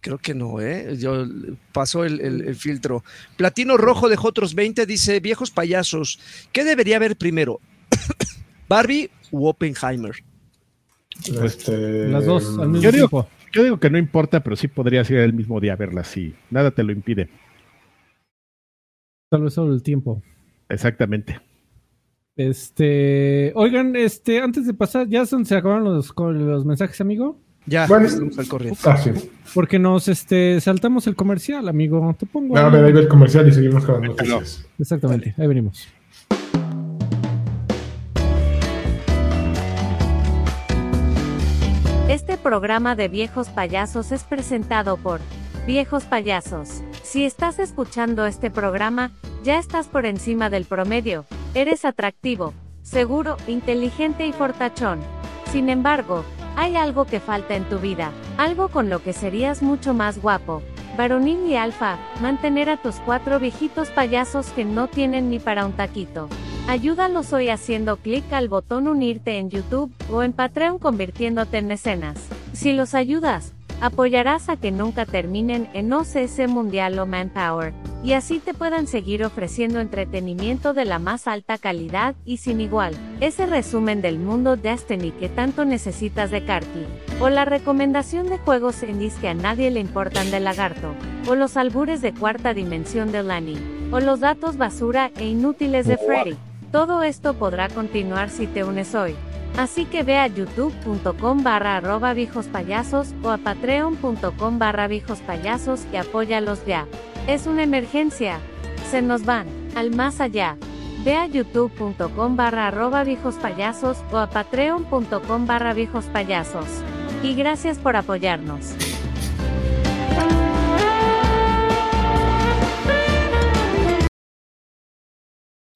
Creo que no, ¿eh? Yo pasó el, el, filtro. Platino Rojo dejó otros 20, dice, viejos payasos, ¿qué debería haber primero? *coughs* Barbie u Oppenheimer. Este, Las dos al mismo yo tiempo. Digo, yo digo que no importa, pero sí podría ser el mismo día verlas, sí. Nada te lo impide. Tal vez solo el tiempo. Exactamente. Este, oigan, este, antes de pasar, ya se acabaron los, los mensajes, amigo. Ya, bueno, estamos al corriente. Ah, Porque nos este, saltamos el comercial, amigo. Te pongo. a ver, ahí ve el comercial y seguimos con noticias. Exactamente, ahí venimos. Programa de viejos payasos es presentado por Viejos Payasos. Si estás escuchando este programa, ya estás por encima del promedio. Eres atractivo, seguro, inteligente y fortachón. Sin embargo, hay algo que falta en tu vida, algo con lo que serías mucho más guapo. Varonil y alfa, mantener a tus cuatro viejitos payasos que no tienen ni para un taquito. Ayúdalos hoy haciendo clic al botón unirte en YouTube o en Patreon convirtiéndote en mecenas. Si los ayudas, apoyarás a que nunca terminen en OCS Mundial o Manpower, y así te puedan seguir ofreciendo entretenimiento de la más alta calidad y sin igual. Ese resumen del mundo Destiny que tanto necesitas de Karki, o la recomendación de juegos indies que a nadie le importan de Lagarto, o los albures de cuarta dimensión de Lani, o los datos basura e inútiles de Freddy. Todo esto podrá continuar si te unes hoy. Así que ve a youtube.com barra arroba payasos o a patreon.com barra payasos y apóyalos ya. Es una emergencia. Se nos van, al más allá. Ve a youtube.com barra arroba payasos o a patreon.com barra payasos. Y gracias por apoyarnos.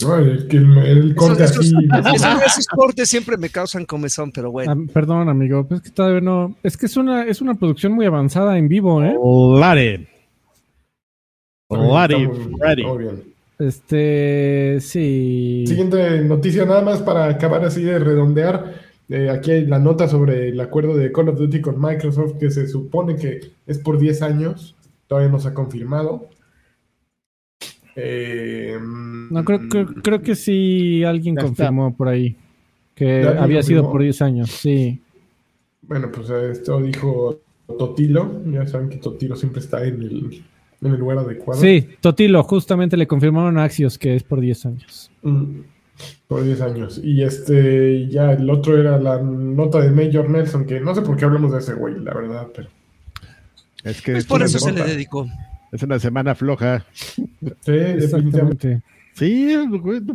El, corte así. *laughs* Esos, cortes siempre me causan comezón, pero bueno. Ah, perdón, amigo, es que todavía no. Es que es una, es una producción muy avanzada en vivo, ¿eh? Lare. Lare, Este, sí. Siguiente noticia, nada más para acabar así de redondear. Eh, aquí hay la nota sobre el acuerdo de Call of Duty con Microsoft que se supone que es por 10 años. Todavía no se ha confirmado. Eh, no, creo, creo, que sí alguien confirmó por ahí que había sido por 10 años, sí. Bueno, pues esto dijo Totilo. Ya saben que Totilo siempre está en el, en el lugar adecuado. Sí, Totilo, justamente le confirmaron a Axios que es por 10 años. Mm, por 10 años. Y este, ya el otro era la nota de Major Nelson, que no sé por qué hablamos de ese güey, la verdad, pero. Es que pues por eso se le dedicó. Es una semana floja. Sí, *laughs* definitivamente. Sí,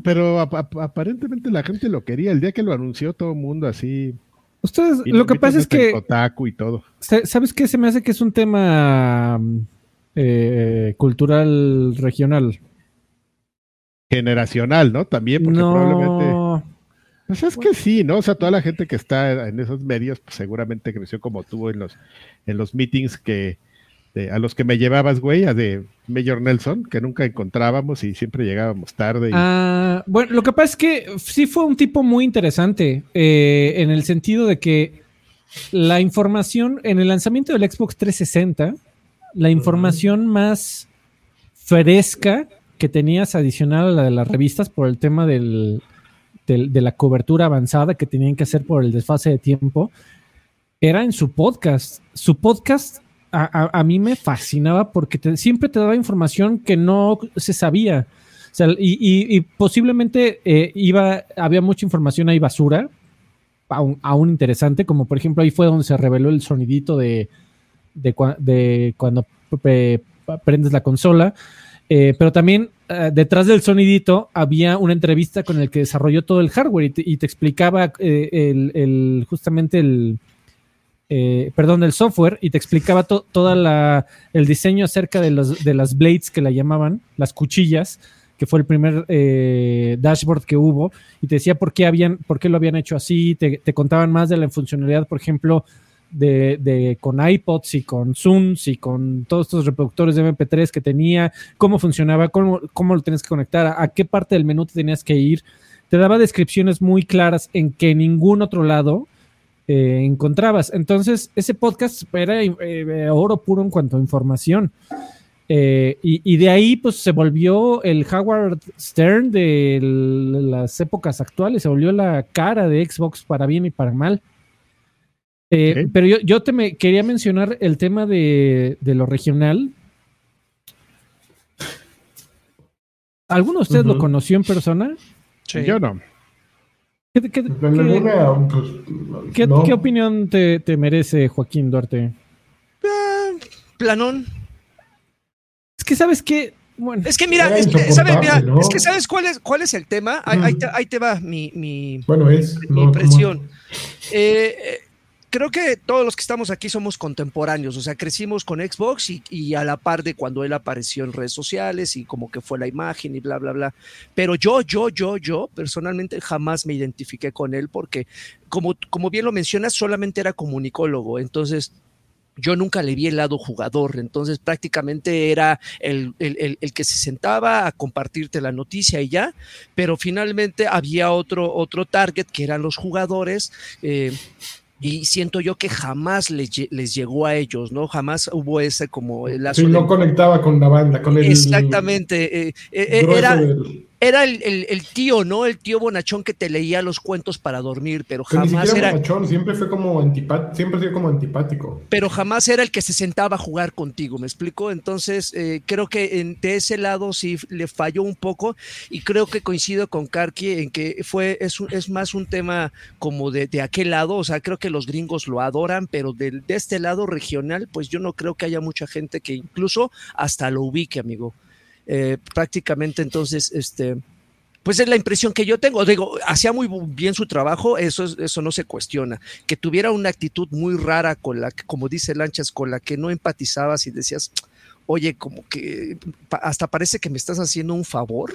pero aparentemente la gente lo quería. El día que lo anunció todo el mundo así. Ustedes, lo que pasa es que. Otaku y todo. ¿Sabes qué? Se me hace que es un tema eh, cultural regional. Generacional, ¿no? También, porque probablemente. Pues es que sí, ¿no? O sea, toda la gente que está en esos medios, pues seguramente creció como tuvo en los, en los meetings que este, a los que me llevabas, güey, a de Mayor Nelson, que nunca encontrábamos y siempre llegábamos tarde. Ah, bueno, lo que pasa es que sí fue un tipo muy interesante, eh, en el sentido de que la información, en el lanzamiento del Xbox 360, la información más fresca que tenías adicional a la de las revistas por el tema del, de la cobertura avanzada que tenían que hacer por el desfase de tiempo, era en su podcast. Su podcast a, mí me fascinaba porque siempre te daba información que no se sabía. y, posiblemente eh, iba, había mucha información ahí basura, aún, interesante, como por ejemplo ahí fue donde se reveló el sonidito de, de, cuando prendes la consola. Eh, pero también eh, detrás del sonidito había una entrevista con el que desarrolló todo el hardware y te, explicaba el, justamente el, eh, perdón, el software y te explicaba todo el diseño acerca de, de las blades que la llamaban, las cuchillas, que fue el primer eh, dashboard que hubo, y te decía por qué, habían, por qué lo habían hecho así, te, contaban más de la funcionalidad, por ejemplo, de, con iPods y con Zooms y con todos estos reproductores de MP3 que tenía, cómo funcionaba, cómo, cómo lo tenías que conectar, a, qué parte del menú te tenías que ir. Te daba descripciones muy claras en que ningún otro lado eh, encontrabas. Entonces, ese podcast era eh, oro puro en cuanto a información. Eh, y, de ahí, pues se volvió el Howard Stern de las épocas actuales, se volvió la cara de Xbox para bien y para mal. Pero yo, te me quería mencionar el tema de, lo regional. ¿Alguno de ustedes lo conoció en persona? Yo no. ¿Qué, opinión te, merece Joaquín Duarte? Ah, planón. Es que sabes que bueno, es que mira, es que, ¿sabes, es que sabes cuál es, cuál es el tema. Ahí, te, va mi, mi, bueno, es, mi impresión. Eh, eh, creo que todos los que estamos aquí somos contemporáneos, o sea, crecimos con Xbox y, a la par de cuando él apareció en redes sociales y como que fue la imagen y bla, bla, bla. Pero yo, yo, yo, yo personalmente jamás me identifiqué con él porque, como, como bien lo mencionas, solamente era comunicólogo, entonces yo nunca le vi el lado jugador, entonces prácticamente era el, que se sentaba a compartirte la noticia y ya, pero finalmente había otro, otro target que eran los jugadores. Eh, y siento yo que jamás les, les, llegó a ellos, ¿no? Jamás hubo ese como el Sí, no conectaba con la banda, con el... Exactamente, eh, eh, era era el, el, tío, ¿no? El tío bonachón que te leía los cuentos para dormir, pero jamás era. Bonachón, siempre fue como antipático, siempre fue como antipático. Pero jamás era el que se sentaba a jugar contigo, ¿me explico? Entonces, eh, creo que en, de ese lado sí le falló un poco, y creo que coincido con Karki en que fue, es, es más un tema como de, de, aquel lado, o sea, creo que los gringos lo adoran, pero de, de este lado regional, pues yo no creo que haya mucha gente que incluso hasta lo ubique, amigo. Eh, prácticamente entonces, este, pues es la impresión que yo tengo. Digo, hacía muy bien su trabajo, eso, eso no se cuestiona. Que tuviera una actitud muy rara con la que, como dice Lanchas, con la que no empatizabas y decías, oye, como que hasta parece que me estás haciendo un favor.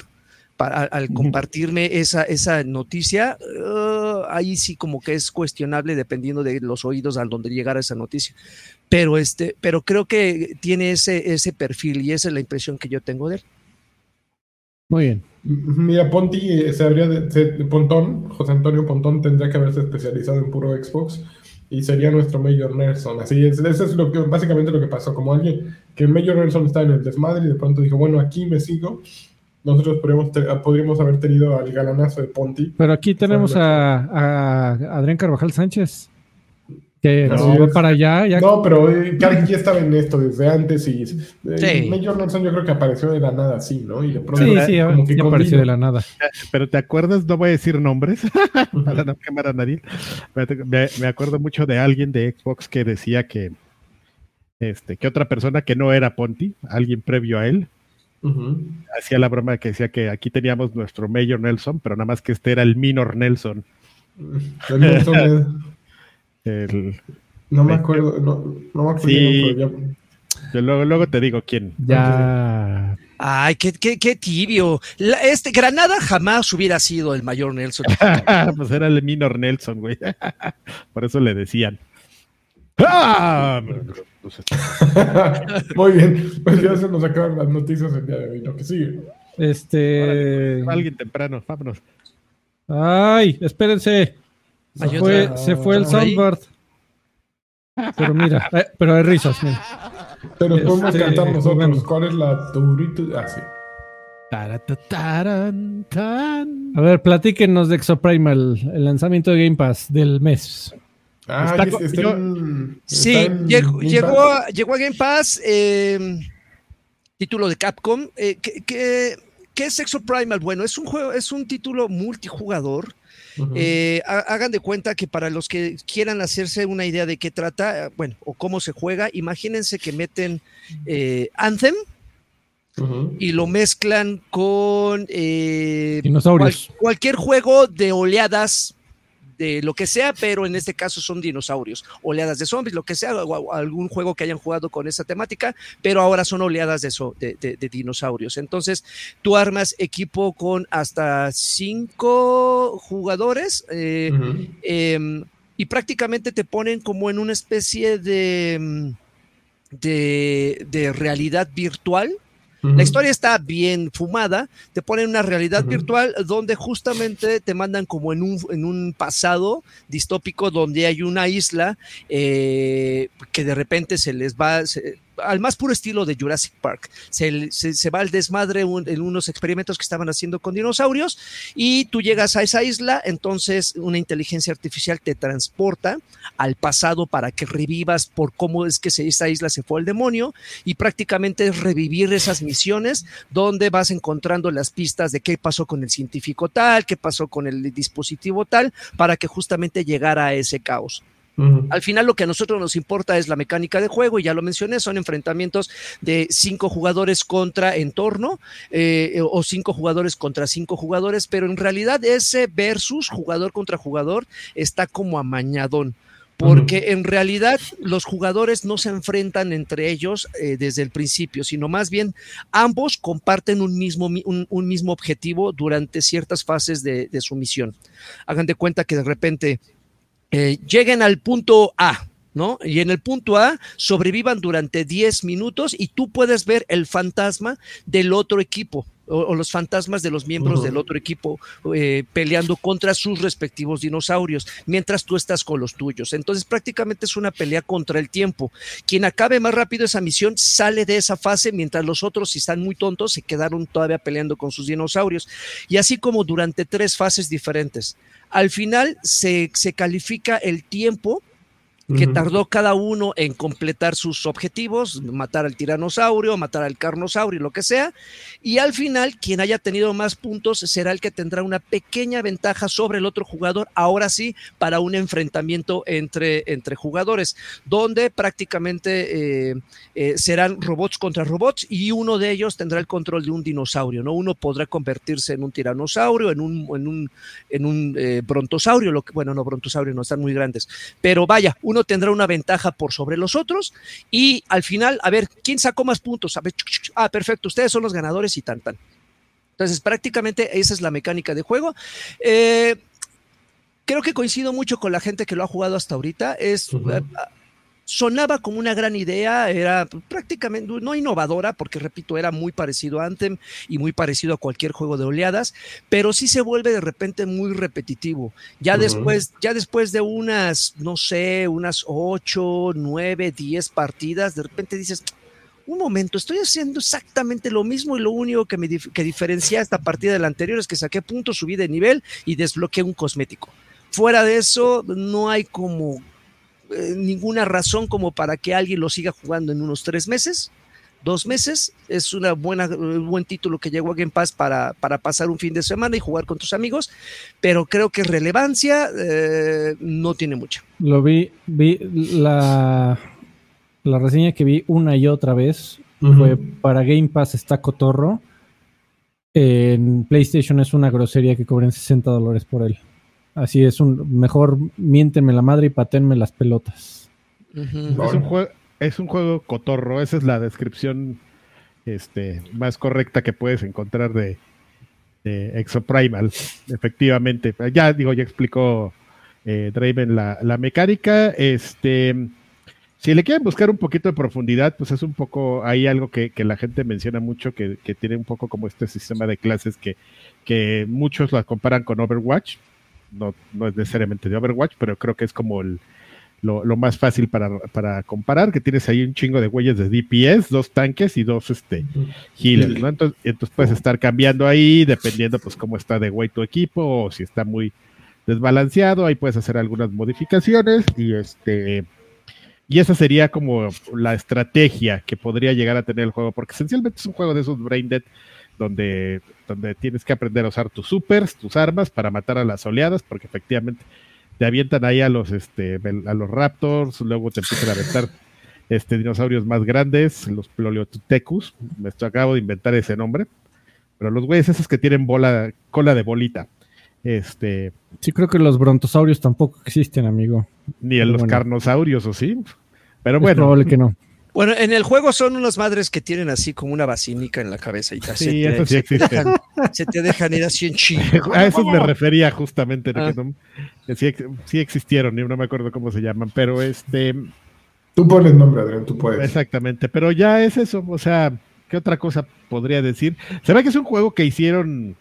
Para, al compartirme esa, esa noticia, uh, ahí sí como que es cuestionable dependiendo de los oídos al donde llegara esa noticia pero, este, pero creo que tiene ese, ese perfil y esa es la impresión que yo tengo de él. Muy bien. Mira, Ponti eh, se habría de, Pontón, José Antonio Pontón tendría que haberse especializado en puro Xbox y sería nuestro Mayor Nelson. Así es, eso es lo que, básicamente lo que pasó. Como alguien que Mayor Nelson está en el desmadre y de pronto dijo, bueno, aquí me sigo. Nosotros podríamos, podríamos haber tenido al galanazo de Ponti. Pero aquí tenemos a, a Adrián Carvajal Sánchez. Que no, para allá. Ya... No, pero eh, ya estaba en esto desde antes y eh, Major Nelson yo creo que apareció de la nada así, ¿no? Y de pronto sí, sí, como que apareció de la nada. Pero te acuerdas, no voy a decir nombres *laughs* para no quemar a nadie. Me, me, acuerdo mucho de alguien de Xbox que decía que este, que otra persona que no era Ponti, alguien previo a él, hacía la broma que decía que aquí teníamos nuestro Major Nelson, pero nada más que este era el Minor Nelson. El Nelson es... *laughs* No me acuerdo, no, no me acuerdo. Sí. Yo luego, luego te digo quién. Ya. Ay, qué, qué, qué tibio. este Granada jamás hubiera sido el mayor Nelson. *laughs* pues era el minor Nelson, güey. *laughs* Por eso le decían. ¡Ah! Muy bien, pues ya se nos acaban las noticias el día de hoy, lo que sigue. Este. alguien temprano, vámonos. Ay, espérense. Se fue, se fue el soundboard. Pero mira, eh, pero hay risas, mira. Pero podemos este, cantar nosotros. ¿Cuál es la turito? Ah, sí. A ver, platíquenos de Exoprimal, el lanzamiento de Game Pass del mes. Ah, está, está en, sí, llegó, llegó, a, llegó, a, Game Pass, eh, título de Capcom. Eh, ¿qué, qué, qué es Exoprimal? Bueno, es un juego, es un título multijugador. Eh, hagan de cuenta que para los que quieran hacerse una idea de qué trata, bueno, o cómo se juega, imagínense que meten eh, Anthem y lo mezclan con eh, cualquier juego de oleadas de lo que sea, pero en este caso son dinosaurios, oleadas de zombies, lo que sea, o algún juego que hayan jugado con esa temática, pero ahora son oleadas de, de, dinosaurios. Entonces, tú armas equipo con hasta cinco jugadores eh, em, y prácticamente te ponen como en una especie de, de realidad virtual la historia está bien fumada, te ponen una realidad virtual donde justamente te mandan como en un, en un pasado distópico donde hay una isla eh, que de repente se les va, al más puro estilo de Jurassic Park. Se, se, va al desmadre en unos experimentos que estaban haciendo con dinosaurios y tú llegas a esa isla, entonces una inteligencia artificial te transporta al pasado para que revivas por cómo es que esa isla se fue al demonio y prácticamente es revivir esas misiones donde vas encontrando las pistas de qué pasó con el científico tal, qué pasó con el dispositivo tal, para que justamente llegara a ese caos. Al final lo que a nosotros nos importa es la mecánica de juego y ya lo mencioné, son enfrentamientos de cinco jugadores contra entorno eh, o cinco jugadores contra cinco jugadores, pero en realidad ese versus jugador contra jugador está como amañadón porque en realidad los jugadores no se enfrentan entre ellos eh, desde el principio, sino más bien ambos comparten un mismo, un, mismo objetivo durante ciertas fases de, de, su misión. Hagan de cuenta que de repente eh, lleguen al punto A ¿no? Y en el punto A sobrevivan durante 10 minutos y tú puedes ver el fantasma del otro equipo o, los fantasmas de los miembros del otro equipo eh, peleando contra sus respectivos dinosaurios, mientras tú estás con los tuyos. Entonces prácticamente es una pelea contra el tiempo. Quien acabe más rápido esa misión sale de esa fase, mientras los otros, si están muy tontos, se quedaron todavía peleando con sus dinosaurios. Y así como durante tres fases diferentes. Al final se, se califica el tiempo que tardó cada uno en completar sus objetivos, matar al tiranosaurio, matar al carnosaurio, lo que sea, y al final quien haya tenido más puntos será el que tendrá una pequeña ventaja sobre el otro jugador, ahora sí, para un enfrentamiento entre, entre jugadores, donde prácticamente eh, eh, serán robots contra robots y uno de ellos tendrá el control de un dinosaurio, ¿no? Uno podrá convertirse en un tiranosaurio, en un, en un, en un eh, brontosaurio, lo que, bueno, no, brontosaurio no están muy grandes, pero vaya, uno tendrá una ventaja por sobre los otros y al final, a ver, ¿quién sacó más puntos? A ver, ah, perfecto, ustedes son los ganadores y tan, tan. Entonces, prácticamente esa es la mecánica de juego. Eh, creo que coincido mucho con la gente que lo ha jugado hasta ahorita. Es, sonaba como una gran idea, era prácticamente no innovadora, porque repito, era muy parecido a Anthem y muy parecido a cualquier juego de oleadas, pero sí se vuelve de repente muy repetitivo. Ya después, ya después de unas, no sé, unas ocho, nueve, diez partidas, de repente dices, un momento, estoy haciendo exactamente lo mismo y lo único que me que diferencia esta partida de la anterior es que saqué puntos, subí de nivel y desbloqueé un cosmético. Fuera de eso, no hay como eh, ninguna razón como para que alguien lo siga jugando en unos tres meses, dos meses. Es una buena, un buen título que llegó a Game Pass para, para pasar un fin de semana y jugar con tus amigos, pero creo que relevancia eh, no tiene mucha. Lo vi, vi la, la reseña que vi una y otra vez fue para Game Pass está cotorro. En PlayStation es una grosería que cobren 60 dólares por él. Así es, un mejor miéntenme la madre y patenme las pelotas. es, un juego, es un juego cotorro, esa es la descripción este, más correcta que puedes encontrar de, Exoprimal, efectivamente. Ya digo, ya explicó eh, Draven la, la, mecánica. Este, si le quieren buscar un poquito de profundidad, pues es un poco, hay algo que, la gente menciona mucho, que, tiene un poco como este sistema de clases que, que muchos la comparan con Overwatch no, no es necesariamente de Overwatch, pero creo que es como el, lo, más fácil para, comparar, que tienes ahí un chingo de huellas de DPS, dos tanques y dos este, healers, ¿no? Entonces, entonces puedes estar cambiando ahí, dependiendo pues cómo está de güey tu equipo, o si está muy desbalanceado, ahí puedes hacer algunas modificaciones y este... Y esa sería como la estrategia que podría llegar a tener el juego, porque esencialmente es un juego de esos brain dead donde, donde tienes que aprender a usar tus supers, tus armas para matar a las oleadas, porque efectivamente te avientan ahí a los, este, a los raptors, luego te empiezan a aventar este, dinosaurios más grandes, los Ploliotutecus, me estoy, acabo de inventar ese nombre, pero los güeyes esos que tienen bola, cola de bolita. Este, sí, creo que los brontosaurios tampoco existen, amigo. Ni en los carnosaurios, ¿o sí? Pero bueno. probable que no. *laughs* Bueno, en el juego son unas madres que tienen así como una basílica en la cabeza y *laughs* casi sí, eso sí existe. se te dejan ir así en *laughs* chingo. A eso me refería justamente, ah. sí, existieron, no me acuerdo cómo se llaman, pero este... Tú pones nombre, Adrián, tú puedes. Exactamente, pero ya es eso, o sea, ¿qué otra cosa podría decir? Se ve que es un juego que hicieron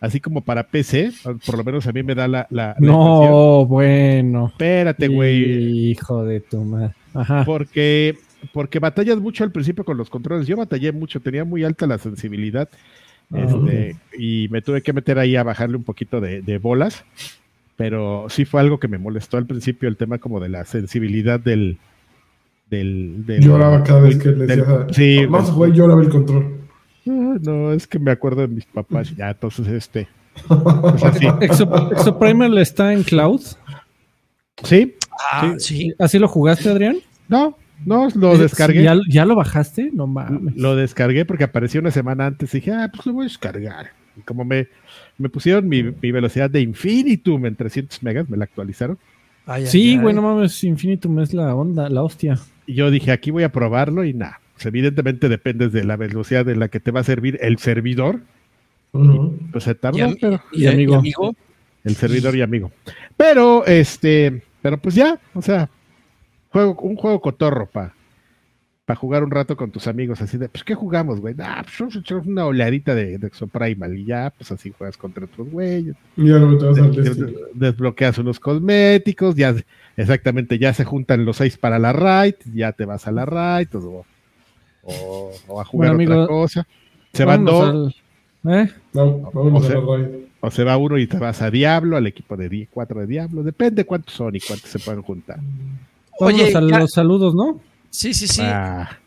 así como para PC, por lo menos a mí me da la... la, no, bueno. Espérate, güey. Hijo de tu madre. Ajá. Porque porque batallas mucho al principio con los controles. Yo batallé mucho, tenía muy alta la sensibilidad. Este, y me tuve que meter ahí a bajarle un poquito de, bolas. Pero sí fue algo que me molestó al principio, el tema como de la sensibilidad del. del, lloraba cada vez que le decía. Sí, más güey, lloraba el control. Ah, no, es que me acuerdo de mis papás. Ya, entonces este. *laughs* ¿Exoprimal está en cloud? Sí. Ah, sí. ¿Así lo jugaste, Adrián? No, no, lo descargué. ¿Ya, lo bajaste? No mames. Lo descargué porque apareció una semana antes y dije, ah, pues lo voy a descargar. Y como me, me pusieron mi, velocidad de Infinitum en 300 megas, me la actualizaron. sí, güey, no mames, Infinitum es la onda, la hostia. Y yo dije, aquí voy a probarlo y nada. Pues evidentemente depende de la velocidad en la que te va a servir el servidor. pues se tardó, pero. Y, amigo. amigo. El servidor y amigo. Pero, este, pero pues ya, o sea, juego, un juego cotorro, pa para jugar un rato con tus amigos, así de, pues, ¿qué jugamos, güey? Ah, pues vamos a echar una oleadita de, de Exoprimal y ya, pues así juegas contra otros güeyes. Ya no te vas a desbloqueas unos cosméticos, ya, exactamente, ya se juntan los seis para la raid, ya te vas a la raid, o, o, a jugar otra cosa. Se van dos. ¿eh? o, se, va uno y te vas a Diablo, al equipo de cuatro de Diablo, depende cuántos son y cuántos se pueden juntar. Oye, a los saludos, ¿no? Sí, sí, sí. Ah.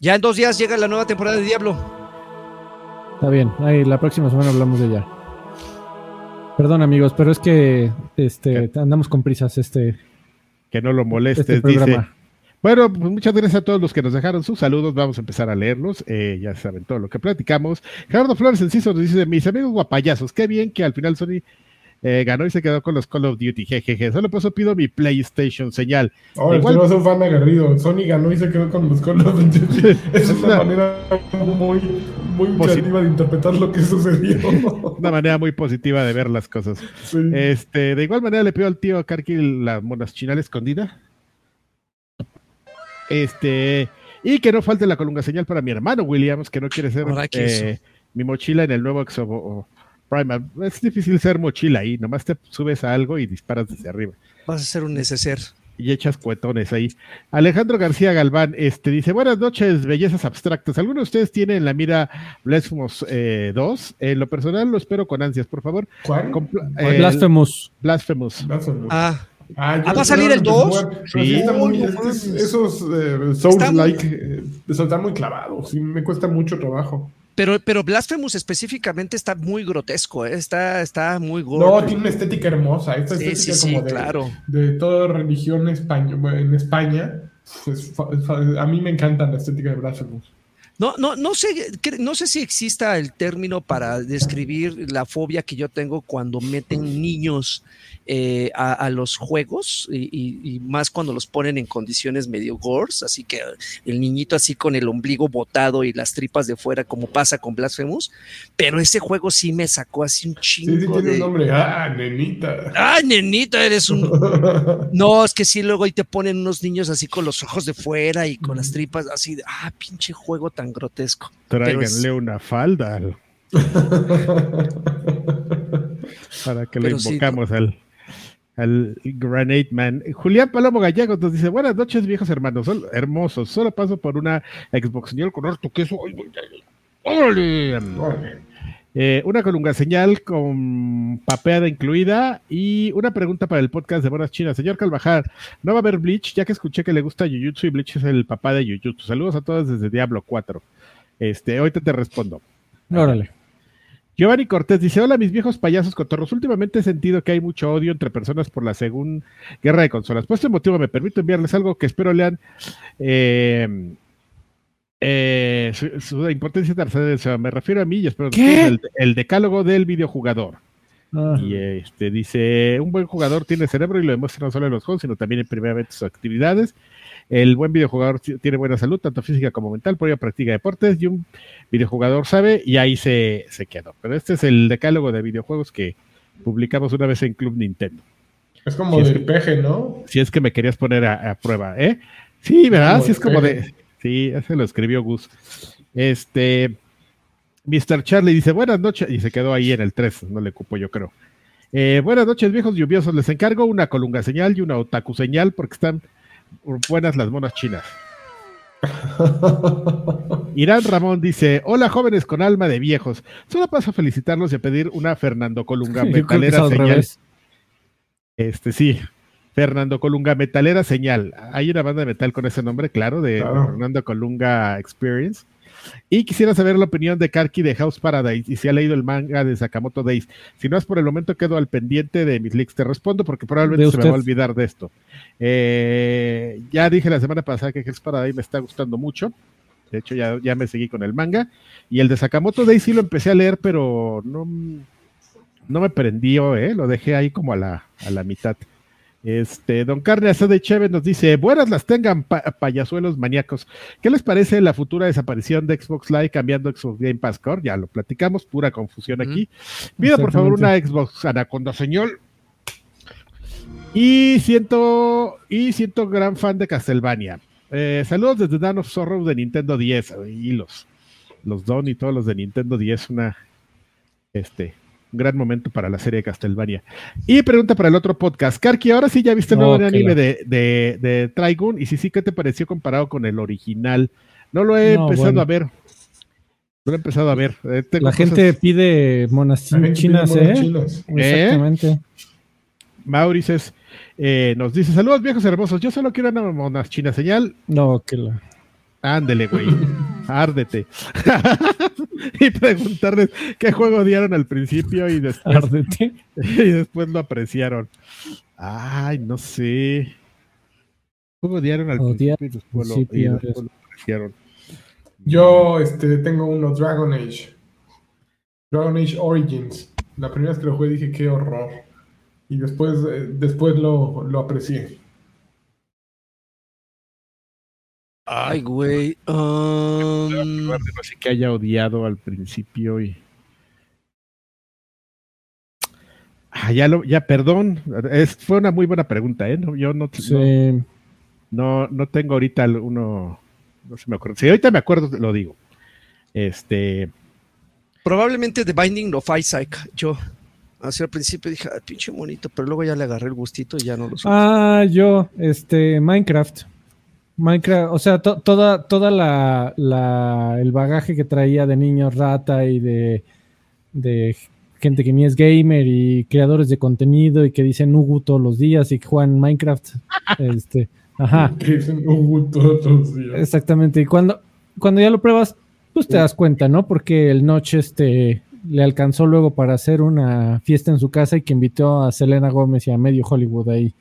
Ya en dos días llega la nueva temporada de Diablo. Está bien, ahí la próxima semana hablamos de ella. Perdón amigos, pero es que este andamos con prisas este que no lo molestes, este dice. Bueno, pues muchas gracias a todos los que nos dejaron sus saludos. Vamos a empezar a leerlos. Eh, ya saben todo lo que platicamos. Gerardo Flores Enciso nos dice: Mis amigos guapayazos, qué bien que al final Sony eh, ganó y se quedó con los Call of Duty. Jejeje. Solo por eso pido mi PlayStation señal. Ahora, Igual... no es un fan agarrido. Sony ganó y se quedó con los Call of Duty. *laughs* es una manera muy, muy creativa de interpretar lo que sucedió. *laughs* una manera muy positiva de ver las cosas. Este, de igual manera le pido al tío Karki la monachinal escondida. Este, y que no falte la colunga señal para mi hermano Williams, que no quiere ser eh, mi mochila en el nuevo Exo es difícil ser mochila ahí, nomás te subes a algo y disparas desde arriba. Vas a ser un neceser. Y echas cuetones ahí. Alejandro García Galván este, dice: Buenas noches, bellezas abstractas. ¿Alguno de ustedes tiene en la mira Blasphemous eh, 2? En lo personal lo espero con ansias, por favor. ¿Cuál? Eh, Blasphemous. Blasphemous. Ah. Ah, ¿Ah va a salir el 2? Sí, esos eh, Souls-like eh, están muy clavados y me cuesta mucho trabajo. Pero, pero Blasphemous específicamente está muy grotesco, ¿eh? está, está muy gordo. No, tiene una estética hermosa. Esta estética como de, claro. de toda religión en España. Pues, a mí me encanta la estética de Blasphemous. No, no, no sé, no sé si exista el término para describir la fobia que yo tengo cuando meten niños eh, a, los juegos y, más cuando los ponen en condiciones medio gores, así que el niñito así con el ombligo botado y las tripas de fuera, como pasa con Blasphemous, pero ese juego sí me sacó así un chingo. Sí, tiene un nombre, ah, nenita. Ah, nenita, eres un. *laughs* no, es que sí, luego ahí te ponen unos niños así con los ojos de fuera y con las tripas así, ah, pinche juego tan grotesco. Tráiganle una falda. *laughs* Para que le invocamos al al Granate Man. Julián Palomo Gallegos nos dice: Buenas noches, viejos hermanos, hermosos. Solo paso por una Xbox señal con harto queso. Eh, una colunga señal con papeada incluida y una pregunta para el podcast de Buenas Chinas. Señor Calvajar, ¿no va a haber Bleach? Ya que escuché que le gusta Jujutsu y Bleach es el papá de Jujutsu. Saludos a todos desde Diablo 4. Este, ahorita te respondo. Órale. Giovanni Cortés dice: Hola, mis viejos payasos cotorros. Últimamente he sentido que hay mucho odio entre personas por la segunda guerra de consolas. Por este motivo, me permito enviarles algo que espero lean. Eh, eh, su, importancia tercera. Me refiero a mí y espero que el, el, decálogo del videojugador. Ah. Y este dice: Un buen jugador tiene cerebro y lo demuestra no solo en los juegos, sino también en primeramente sus actividades. El buen videojugador tiene buena salud, tanto física como mental, por ello practica deportes y un videojugador sabe y ahí se, se quedó. Pero este es el decálogo de videojuegos que publicamos una vez en Club Nintendo. Es como de peje, ¿no? Si es que me querías poner a, prueba, ¿eh? Sí, ¿verdad? Sí, es como de... Sí, ese lo escribió Gus. Este... Mr. Charlie dice, buenas noches, y se quedó ahí en el 3, no le cupo yo creo. Eh, buenas noches, viejos lluviosos. Les encargo una colunga señal y una otaku señal porque están buenas las monas chinas. *laughs* Irán Ramón dice: Hola jóvenes con alma de viejos. Solo paso a felicitarlos y a pedir una Fernando Colunga *laughs* metalera señal. Este sí, Fernando Colunga metalera señal. Hay una banda de metal con ese nombre, claro, de Fernando Colunga Experience. Y quisiera saber la opinión de Karki de House Paradise y si ha leído el manga de Sakamoto Days. Si no es por el momento, quedo al pendiente de mis leaks. Te respondo porque probablemente se me va a olvidar de esto. Eh, ya dije la semana pasada que House Paradise me está gustando mucho. De hecho, ya, ya me seguí con el manga. Y el de Sakamoto Days sí lo empecé a leer, pero no, no me prendió, ¿eh? lo dejé ahí como a la, a la mitad. Este, don Carne de Chévez nos dice, buenas las tengan payasuelos maníacos. ¿Qué les parece la futura desaparición de Xbox Live cambiando Xbox Game Pass Core? Ya lo platicamos, pura confusión aquí. Pido por favor una Xbox Anaconda, señor. Y siento, y siento gran fan de Castlevania. Eh, saludos desde Dan of Sorrow de Nintendo 10. Y los, los Don y todos los de Nintendo 10, una, este, gran momento para la serie de Castlevania. Y pregunta para el otro podcast. Karki, ahora sí ya viste el nuevo anime de, de, de Trigun. Y sí, sí, ¿qué te pareció comparado con el original? No lo he empezado a ver. No lo he empezado a ver. Eh, la gente pide monas chinas, ¿eh? Exactamente. Maurices eh, nos dice: Saludos, viejos hermosos. Yo solo quiero una monas china señal. No, que la. Ándele, güey. *laughs* Árdete. *laughs* y preguntarles qué juego odiaron al principio y después. *laughs* Y después lo apreciaron. Ay, no sé. ¿Qué juego odiaron al principio y después, lo, apreciaron? Yo este, tengo uno, Dragon Age. Dragon Age Origins. La primera vez que lo jugué dije qué horror. Y después, eh, después lo, lo aprecié. Ay, güey. Um... No sé que haya odiado al principio y. Ah, ya, lo, ya, perdón. Es, fue una muy buena pregunta, ¿eh? yo no, no, no, tengo ahorita uno. No se me acuerdo. Si ahorita me acuerdo, lo digo. Este. Probablemente The Binding of Isaac. Yo, hacia el principio dije, ah, pinche bonito, pero luego ya le agarré el gustito y ya no lo supe. Ah, yo, este, Minecraft. Minecraft, o sea, toda, toda la, el bagaje que traía de niños rata y de, de gente que ni es gamer y creadores de contenido y que dicen Ugu todos los días y que juegan Minecraft. *laughs* este, ajá. Que dicen Ugu todos los días. Exactamente. Y cuando, cuando ya lo pruebas, pues te das cuenta, ¿no? Porque el noche este le alcanzó luego para hacer una fiesta en su casa y que invitó a Selena Gómez y a medio Hollywood ahí.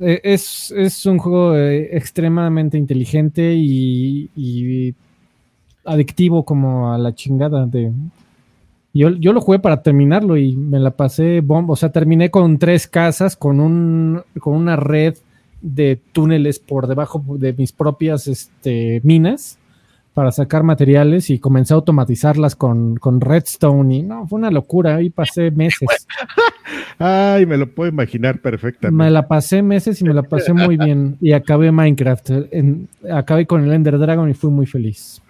Eh, es, un juego eh, extremadamente inteligente y, adictivo como a la chingada de... Yo, yo lo jugué para terminarlo y me la pasé bomba. O sea, terminé con tres casas, con, un, con una red de túneles por debajo de mis propias este, minas para sacar materiales y comencé a automatizarlas con, con Redstone y no, fue una locura, ahí pasé meses. *laughs* Ay, me lo puedo imaginar perfectamente. Me la pasé meses y me la pasé muy bien y acabé Minecraft, acabé con el Ender Dragon y fui muy feliz.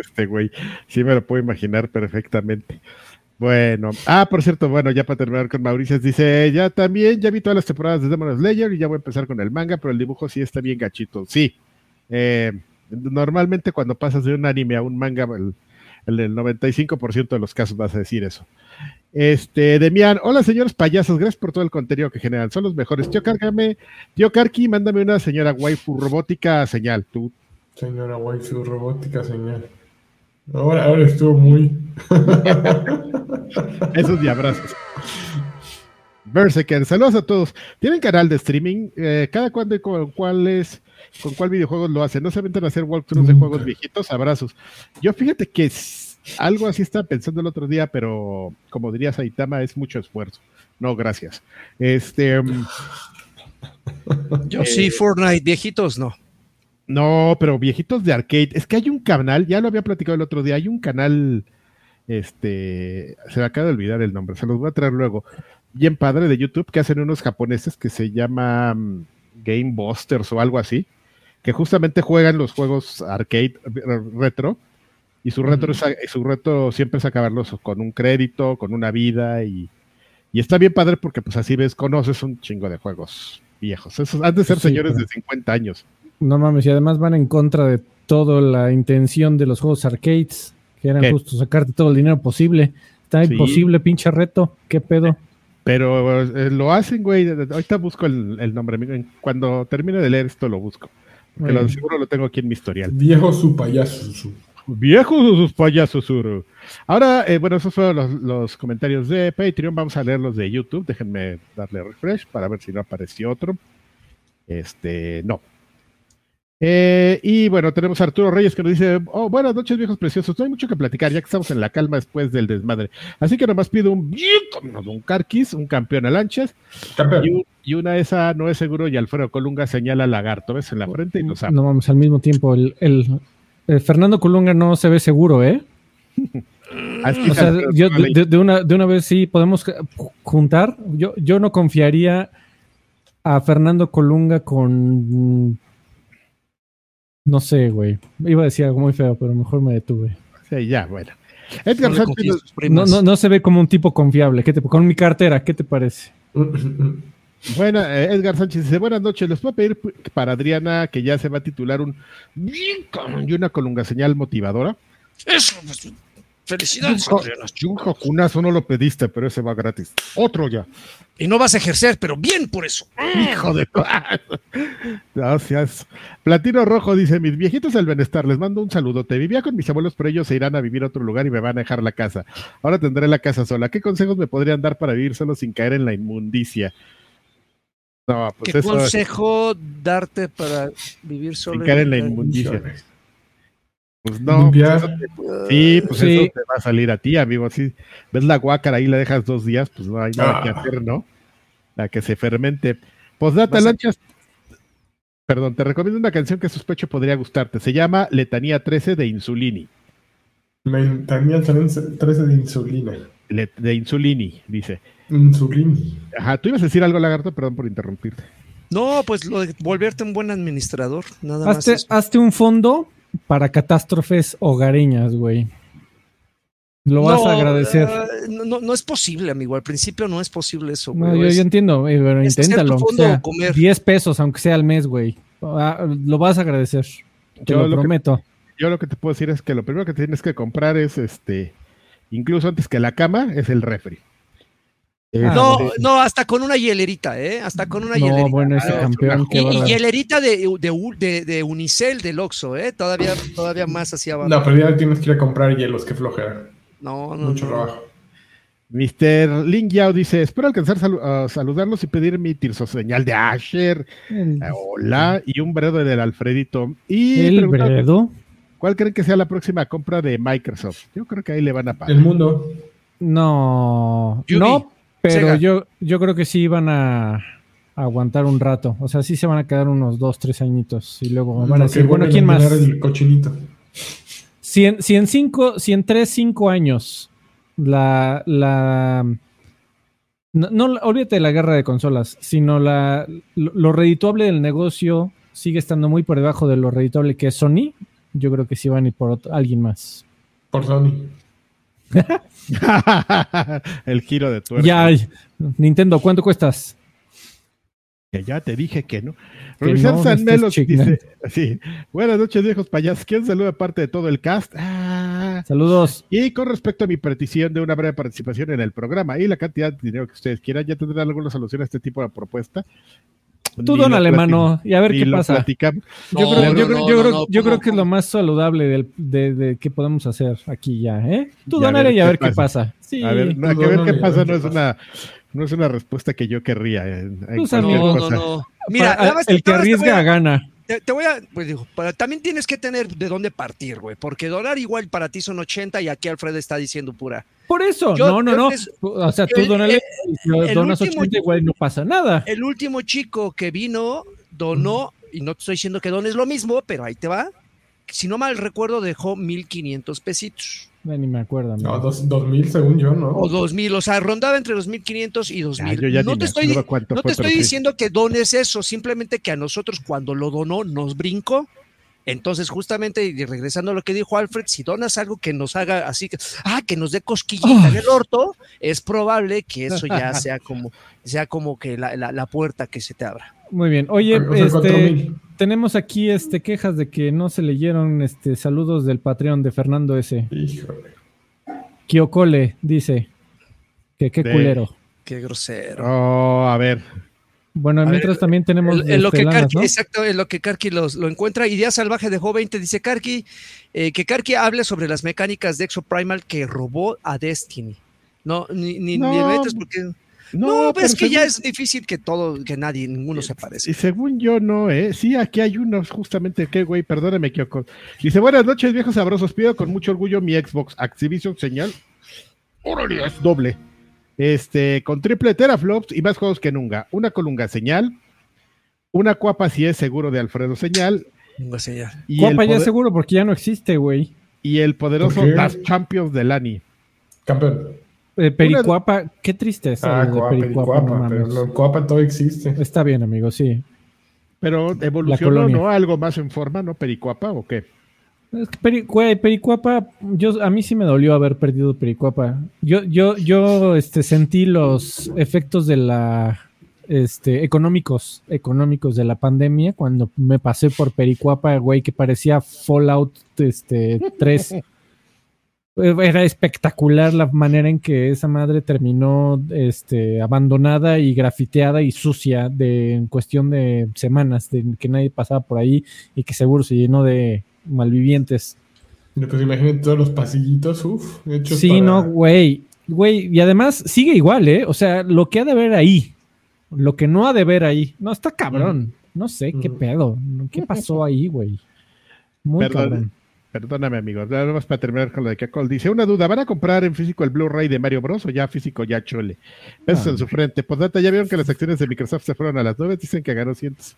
este güey, sí me lo puedo imaginar perfectamente. Bueno, ah, por cierto, bueno, ya para terminar con Mauricio, dice, ya también, ya vi todas las temporadas de Demon Slayer y ya voy a empezar con el manga, pero el dibujo sí está bien gachito. Sí, eh, Normalmente cuando pasas de un anime a un manga, el, el, 95% de los casos vas a decir eso. Este, Demian, hola señores payasos, gracias por todo el contenido que generan, son los mejores. Tío Cárgame, tío Karki, mándame una señora waifu robótica señal, tú. Señora waifu robótica señal. Ahora, ahora estuvo muy. *laughs* Esos de abrazos. Berserker, saludos a todos. ¿Tienen canal de streaming? Eh, ¿Cada cuándo y con cuáles? ¿Con cuál videojuegos lo hacen? ¿No se meten a hacer walkthroughs de juegos viejitos? Abrazos. Yo fíjate que algo así estaba pensando el otro día, pero como diría Saitama, es mucho esfuerzo. No, gracias. Este. Mm, Yo sí, eh, Fortnite, viejitos no. No, pero viejitos de arcade. Es que hay un canal, ya lo había platicado el otro día, hay un canal, este, se me acaba de olvidar el nombre, se los voy a traer luego. Bien padre de YouTube que hacen unos japoneses que se llama Game Busters o algo así que justamente juegan los juegos arcade retro y su reto, su reto siempre es acabarlos con un crédito, con una vida y, está bien padre porque pues así ves, conoces un chingo de juegos viejos. Esos han de ser señores de 50 años. No mames, y además van en contra de toda la intención de los juegos arcades, que eran justo sacarte todo el dinero posible. Está imposible, pinche reto, qué pedo. Pero eh, lo hacen, güey. Ahorita busco el, el nombre. Cuando termine de leer esto, lo busco. Que lo, seguro lo tengo aquí en mi historial. Viejo su payaso. Viejo sus payasos. Ahora, eh, bueno, esos fueron los, los, comentarios de Patreon. Vamos a leer los de YouTube. Déjenme darle refresh para ver si no apareció otro. Este, no, eh, y bueno, tenemos a Arturo Reyes que nos dice, oh, buenas noches viejos preciosos, no hay mucho que platicar ya que estamos en la calma después del desmadre. Así que nomás pido un un carquis, un campeón a lanchas y, una esa no es seguro y Alfredo Colunga señala lagarto, ves en la frente y nos No vamos al mismo tiempo, el, el, Fernando Colunga no se ve seguro, ¿eh? *laughs* O sea, yo, de, una, de una vez sí podemos juntar. Yo, yo no confiaría a Fernando Colunga con. No sé, güey. Iba a decir algo muy feo, pero mejor me detuve. Sí, ya, bueno. Edgar no, Sánchez, no, no, no, se ve como un tipo confiable. ¿Qué te, con mi cartera, ¿qué te parece? Bueno, eh, Edgar Sánchez dice, buenas noches, les puedo pedir para Adriana que ya se va a titular un y una colunga señal motivadora. Eso, pues, felicidades, Adriana. Junazo no lo pediste, pero ese va gratis. Otro ya. Y no vas a ejercer, pero bien por eso. Hijo de... Gracias. Platino Rojo dice, mis viejitos del bienestar, les mando un saludo. Te vivía con mis abuelos, pero ellos se irán a vivir a otro lugar y me van a dejar la casa. Ahora tendré la casa sola. ¿Qué consejos me podrían dar para vivir solo sin caer en la inmundicia? No, pues ¿Qué consejo darte para vivir solo? Sin caer en la inmundicia. Pues no, pues sí, pues eso te va a salir a ti, amigo. Si ves la guácara ahí, la dejas dos días, pues no hay nada que ah. hacer, ¿no? La que se fermente. Pues date lanchas. Perdón, te recomiendo una canción que sospecho podría gustarte. Se llama Letanía 13 de Insulini. Letanía 13 de Insulina. de Insulini, dice. Insulini. Ajá, tú ibas a decir algo, Lagarto, perdón por interrumpirte. No, pues lo de volverte un buen administrador, nada hazte, más. Hazte un fondo para catástrofes hogareñas, güey. Lo vas a agradecer. Uh, no, no, es posible, amigo. Al principio no es posible eso, güey. No, yo, entiendo, pero inténtalo. Sea, 10 pesos, aunque sea al mes, güey. Ah, lo vas a agradecer. Te lo, prometo. yo lo que te puedo decir es que lo primero que tienes que comprar es este, incluso antes que la cama, es el refri. Ah, no, no, hasta con una hielerita, ¿eh? Hasta con una no, bueno, ese campeón. Y, y, hielerita de, de, de, Unicel, del Oxxo, ¿eh? Todavía, todavía más hacia abajo. No, pero ya tienes que ir a comprar hielos, qué flojera. No, no. Mucho trabajo. Mr. Ling Yao dice: Espero alcanzar a saludarlos y pedir mi tirso señal de Asher. Eh, hola, y un bredo del Alfredito. Y ¿El bredo? ¿Cuál creen que sea la próxima compra de Microsoft? Yo creo que ahí le van a pagar. El mundo. No, no, pero yo, yo creo que sí van a, aguantar un rato. O sea, sí se van a quedar unos dos, tres añitos. Y luego van a decir, bueno, ¿quién más? El cochinito. Si en, si en cinco, si en tres, cinco años la, la no, olvídate de la guerra de consolas, sino la, lo, redituable del negocio sigue estando muy por debajo de lo redituable que es Sony. Yo creo que sí van a ir por alguien más. Por Sony. *laughs* *laughs* el giro de tuerca. Ya, Nintendo, ¿cuánto cuestas? Que ya te dije que no. San Melos dice *laughs* sí, buenas noches viejos payasos. ¿Quién saluda parte de todo el cast? Ah. Saludos. Y con respecto a mi petición de una breve participación en el programa y la cantidad de dinero que ustedes quieran, ya tendrán alguna solución a este tipo de propuesta. Tú don alemano y a ver qué pasa. Yo creo, que es lo más saludable de, que podemos hacer aquí ya, ¿eh? Tú donale y a ver qué pasa. Sí, a ver, ver qué pasa no es una no es una respuesta que yo querría. En, pues, no, no, Mira, el que arriesga gana. Te, voy a, pues digo, también tienes que tener de dónde partir, güey, porque donar igual para ti son 80 y aquí Alfred está diciendo pura. Por eso, no, no, no. o sea, tú donale, donas 80 igual no pasa nada. El último chico que vino donó, y no te estoy diciendo que dones lo mismo, pero ahí te va. Si no mal recuerdo, dejó 1500 pesitos. Ni me acuerdo. No, dos, 2000 según yo, ¿no? O 2000, o sea, rondaba entre 2500 y 2000. no te estoy, no te estoy diciendo que dones eso, simplemente que a nosotros cuando lo donó nos brincó entonces, justamente, y regresando a lo que dijo Alfred, si donas algo que nos haga así, que, ah, que nos dé cosquillita en el orto, es probable que eso ya *laughs* sea como, sea como que la, puerta que se te abra. Muy bien. Oye, este, tenemos aquí este, quejas de que no se leyeron este, saludos del Patreon de Fernando S. Híjole. Kiokole dice que qué culero. Qué grosero. Oh, a ver. Bueno, mientras también tenemos. En, lo que Karki, Exacto, en lo que Karki lo encuentra. Idea Salvaje dejó 20. Dice Karki eh, que Karki hable sobre las mecánicas de Exo Primal que robó a Destiny. No, ni, ni, no, porque. No, pero es que ya es difícil que todo, que nadie, ninguno se parezca. Y según yo, no, ¿eh? Sí, aquí hay unos, justamente, que güey, perdóname, Kyoko. Dice, buenas noches, viejos sabrosos. Pido con mucho orgullo mi Xbox Activision señal. Órale, es doble. Este, con triple teraflops y más juegos que nunca. Una colunga señal, una cuapa si es seguro de Alfredo señal. señal. Y cuapa ya es seguro porque ya no existe, güey. y el poderoso Las Champions de Lani. Campeón. Eh, Pericuapa, qué tristeza. Ah, Coapa, Pericuapa, pero Coapa todo existe. Está bien, amigo, sí. Pero evolucionó, ¿no? Algo más en forma, ¿no? Pericuapa o qué? Pericuapa, yo, a mí sí me dolió haber perdido Pericuapa. Yo, yo, yo este, sentí los efectos de la este, económicos, económicos de la pandemia cuando me pasé por Pericuapa, güey, que parecía Fallout este, 3. *laughs* Era espectacular la manera en que esa madre terminó este, abandonada y grafiteada y sucia de, en cuestión de semanas, de que nadie pasaba por ahí y que seguro se llenó de malvivientes. Pues imagínate todos los pasillitos, uff, Sí, no, güey. Güey, y además sigue igual, ¿eh? O sea, lo que ha de ver ahí, lo que no ha de ver ahí, no, está cabrón. No sé, qué pedo. ¿Qué pasó *laughs* ahí, güey? Muy cabrón. Perdóname, amigo. Nada más para terminar con lo de Kakol. Dice: Una duda: ¿van a comprar en físico el Blu-ray de Mario Bros. o ya físico ya chole? Eso en su frente. Pues ya vieron que las acciones de Microsoft se fueron a las 9. Dicen que ganó cientos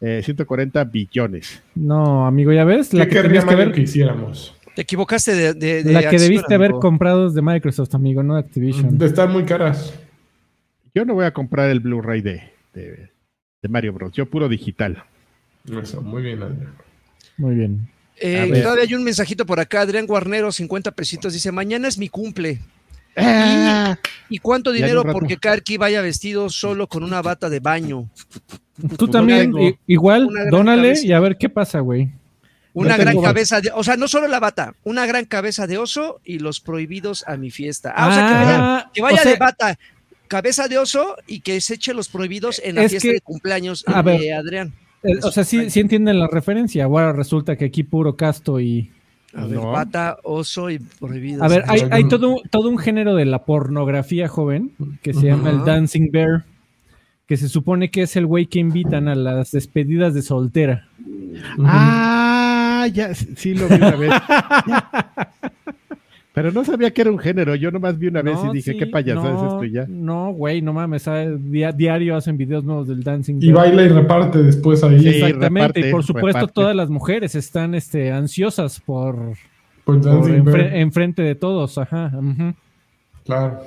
140 eh, billones. No, amigo, ya ves. La que tenías que ver que hiciéramos. Te equivocaste de, La que debiste haber comprado de Microsoft, amigo, no de Activision. De estar muy caras. Yo no voy a comprar el Blu-ray de, de, Mario Bros. Yo puro digital. Eso, muy bien, Adrián. Muy bien. Eh, todavía hay un mensajito por acá. Adrián Guarnero, 50 pesitos. Dice: Mañana es mi cumple. Ah. ¿Y, cuánto dinero porque Karki vaya vestido solo con una bata de baño? Tú también, igual, dónale y a ver qué pasa, güey. Una gran cabeza de, o sea, no solo la bata, una gran cabeza de oso y los prohibidos a mi fiesta. Ah, o sea, que vaya, ah, de bata, cabeza de oso y que se eche los prohibidos en la fiesta de cumpleaños de Adrián. Eh, o sea, sí, sí entienden la referencia. Ahora resulta que aquí puro casto y a ver, bata, oso y prohibido. A ver, hay, todo, todo un género de la pornografía joven que se llama el Dancing Bear, que se supone que es el güey que invitan a las despedidas de soltera. Ah, ya, sí lo vi una vez. *laughs* Pero no sabía que era un género, yo nomás vi una vez y dije, qué payasada es esto y ya. No, güey, no mames, diario hacen videos nuevos del dancing. Y baila y reparte después ahí. Exactamente, y por supuesto todas las mujeres están este, ansiosas por, enfrente de todos, ajá. Claro.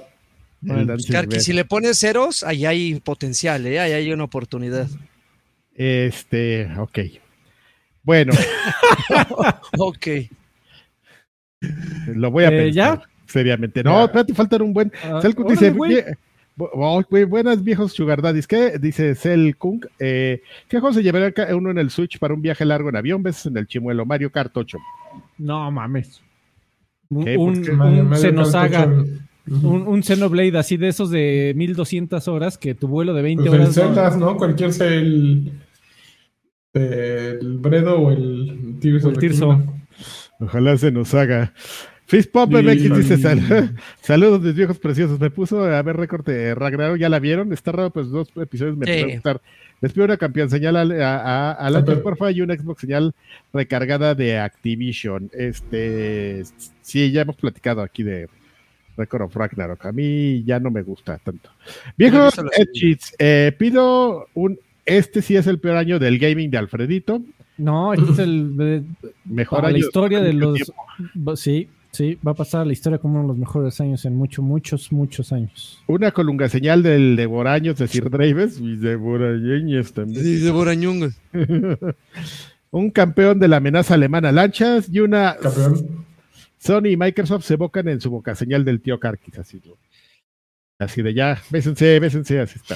si le pones ceros, ahí hay potencial, ¿eh? ahí hay una oportunidad. Este, ok. Bueno. *laughs* ok. Lo voy a eh, pensar. Seriamente. No, espérate, falta un buen. Uh, dice. buenas viejos Sugar ¿Qué dice Cell Kung? Eh, ¿Qué juego se llevará uno en el Switch para un viaje largo en avión? ¿Ves en el chimuelo? Mario Kart 8. No mames. Un, un, Xenosaga. Un, un Xenoblade así de esos de 1200 horas que tu vuelo de 20 pues horas. ¿no? Cualquier sea el, el Bredo o el Tirso. El Tirso. Ojalá se nos haga. Fistpop MX dice *laughs* saludos mis viejos preciosos. Me puso a ver récord de Ragnarok, ya la vieron. Está raro, pues dos episodios me sí. gustar. Les pido una campeón señal a, a, la porfa y una Xbox señal recargada de Activision. Este sí, ya hemos platicado aquí de Record of Ragnarok. A mí ya no me gusta tanto. Viejos eh, pido un este sí es el peor año del gaming de Alfredito. No, este es el mejor año. La historia de los. Sí, sí, va a pasar la historia como uno de los mejores años en muchos, muchos, muchos años. Una colunga señal del devoraños de Sir Draves y devoraños también. Sí, devorañungos. *laughs* un campeón de la amenaza alemana lanchas y una. Campeón. Sony y Microsoft se evocan en su boca señal del tío Karkis, así, así de ya, bésense, bésense, así está.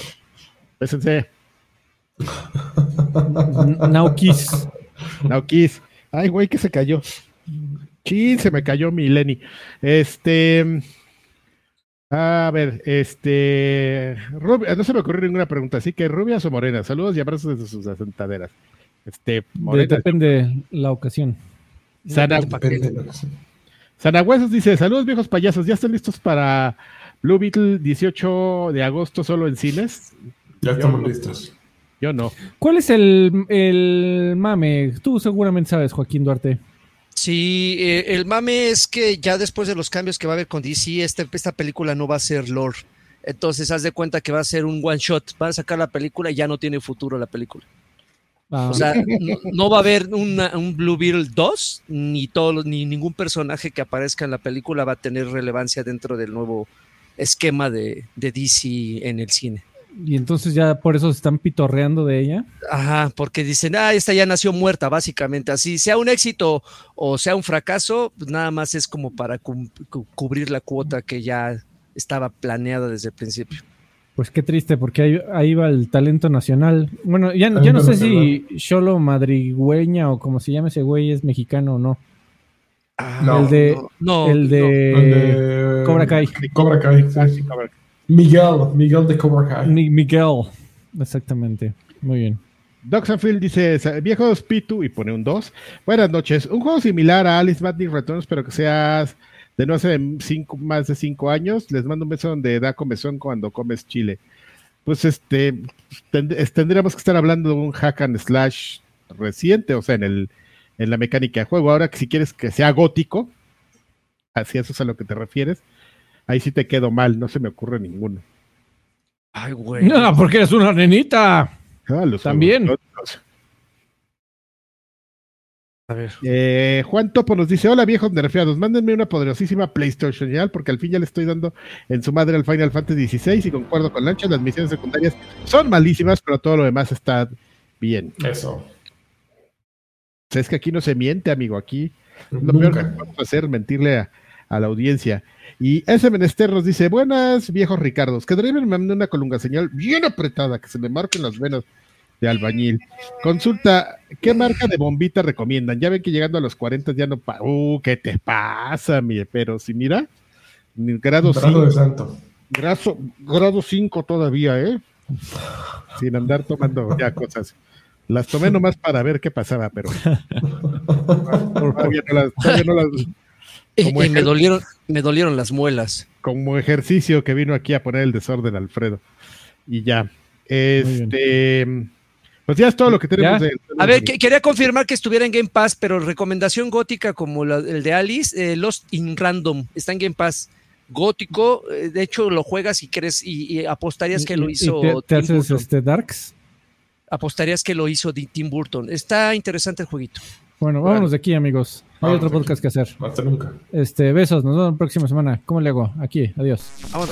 Bésense. Naukis. Naukis. Ay, güey, que se cayó. Chin, se me cayó mi Lenny. Este. A ver, este. no se me ocurrió ninguna pregunta, así que rubias o morenas. Saludos y abrazos desde sus asentaderas. Este, Depende la ocasión. Sana, Sanahuesos dice: Saludos, viejos payasos. ¿Ya están listos para Blue Beetle 18 de agosto solo en cines? Ya estamos listos. Yo no. ¿Cuál es el, mame? Tú seguramente sabes, Joaquín Duarte. Sí, eh, el mame es que ya después de los cambios que va a haber con DC, este, esta película no va a ser lore. Entonces, haz de cuenta que va a ser un one shot. Van a sacar la película y ya no tiene futuro la película. Ah. O sea, no, va a haber un Blue Beetle 2, ni, todo, ni ningún personaje que aparezca en la película va a tener relevancia dentro del nuevo esquema de, de DC en el cine. Y entonces ya por eso se están pitorreando de ella. Ajá, porque dicen, ah, esta ya nació muerta, básicamente. Así, sea un éxito o sea un fracaso, pues nada más es como para cubrir la cuota que ya estaba planeada desde el principio. Pues qué triste, porque ahí, va el talento nacional. Bueno, ya, ya no sé si Cholo Madrigüeña o como se llama ese güey es mexicano o no. Ah, el de, no, el de, Cobra Kai. Cobra Kai. Miguel, Miguel de Cobra Kai. Miguel, exactamente. Muy bien. Doxanfield dice, viejos Pitu, y pone un 2. Buenas noches. Un juego similar a Alice Madness Returns, pero que seas de no hace cinco, más de 5 años. Les mando un beso donde da comezón cuando comes chile. Pues este, tendríamos que estar hablando de un hack and slash reciente, o sea, en, el, en la mecánica de juego. Ahora, que si quieres que sea gótico, así eso es a lo que te refieres, Ahí sí te quedo mal, no se me ocurre ninguno. Ay, güey. No, porque eres una nenita. Ah, También. A ver. Eh, Juan Topo nos dice: Hola viejos nerfeados, mándenme una poderosísima PlayStation porque al fin ya le estoy dando en su madre al Final Fantasy XVI y concuerdo con Lancha, las misiones secundarias son malísimas, pero todo lo demás está bien. Eso. es que aquí no se miente, amigo, aquí lo peor que podemos hacer es mentirle a, a la audiencia. Y ese menester nos dice, buenas viejos Ricardos, que Driver me mande una colunga señal bien apretada, que se me marquen las venas de albañil. Consulta, ¿qué marca de bombita recomiendan? Ya ven que llegando a los 40 ya no... Pa uh, ¿qué te pasa, mi? Pero si mira, grado 5. santo. Grado 5 todavía, ¿eh? Sin andar tomando ya cosas. Las tomé nomás para ver qué pasaba, pero *laughs* todavía no las *laughs* y, me dolieron, me dolieron las muelas. Como ejercicio que vino aquí a poner el desorden, Alfredo. Y ya. Este. Pues ya es todo lo que tenemos. a ver, quería confirmar que estuviera en Game Pass, pero recomendación gótica como el de Alice, eh, Lost in Random, está en Game Pass. Gótico, eh, de hecho lo juegas y crees y, apostarías que lo hizo. te, haces este Darks? Apostarías que lo hizo Tim Burton. Está interesante el jueguito. Bueno, vámonos de aquí, amigos. Hay otro podcast que hacer. Hasta nunca. Este, besos, nos vemos la próxima semana. ¿Cómo le hago? Aquí, adiós. Vamos.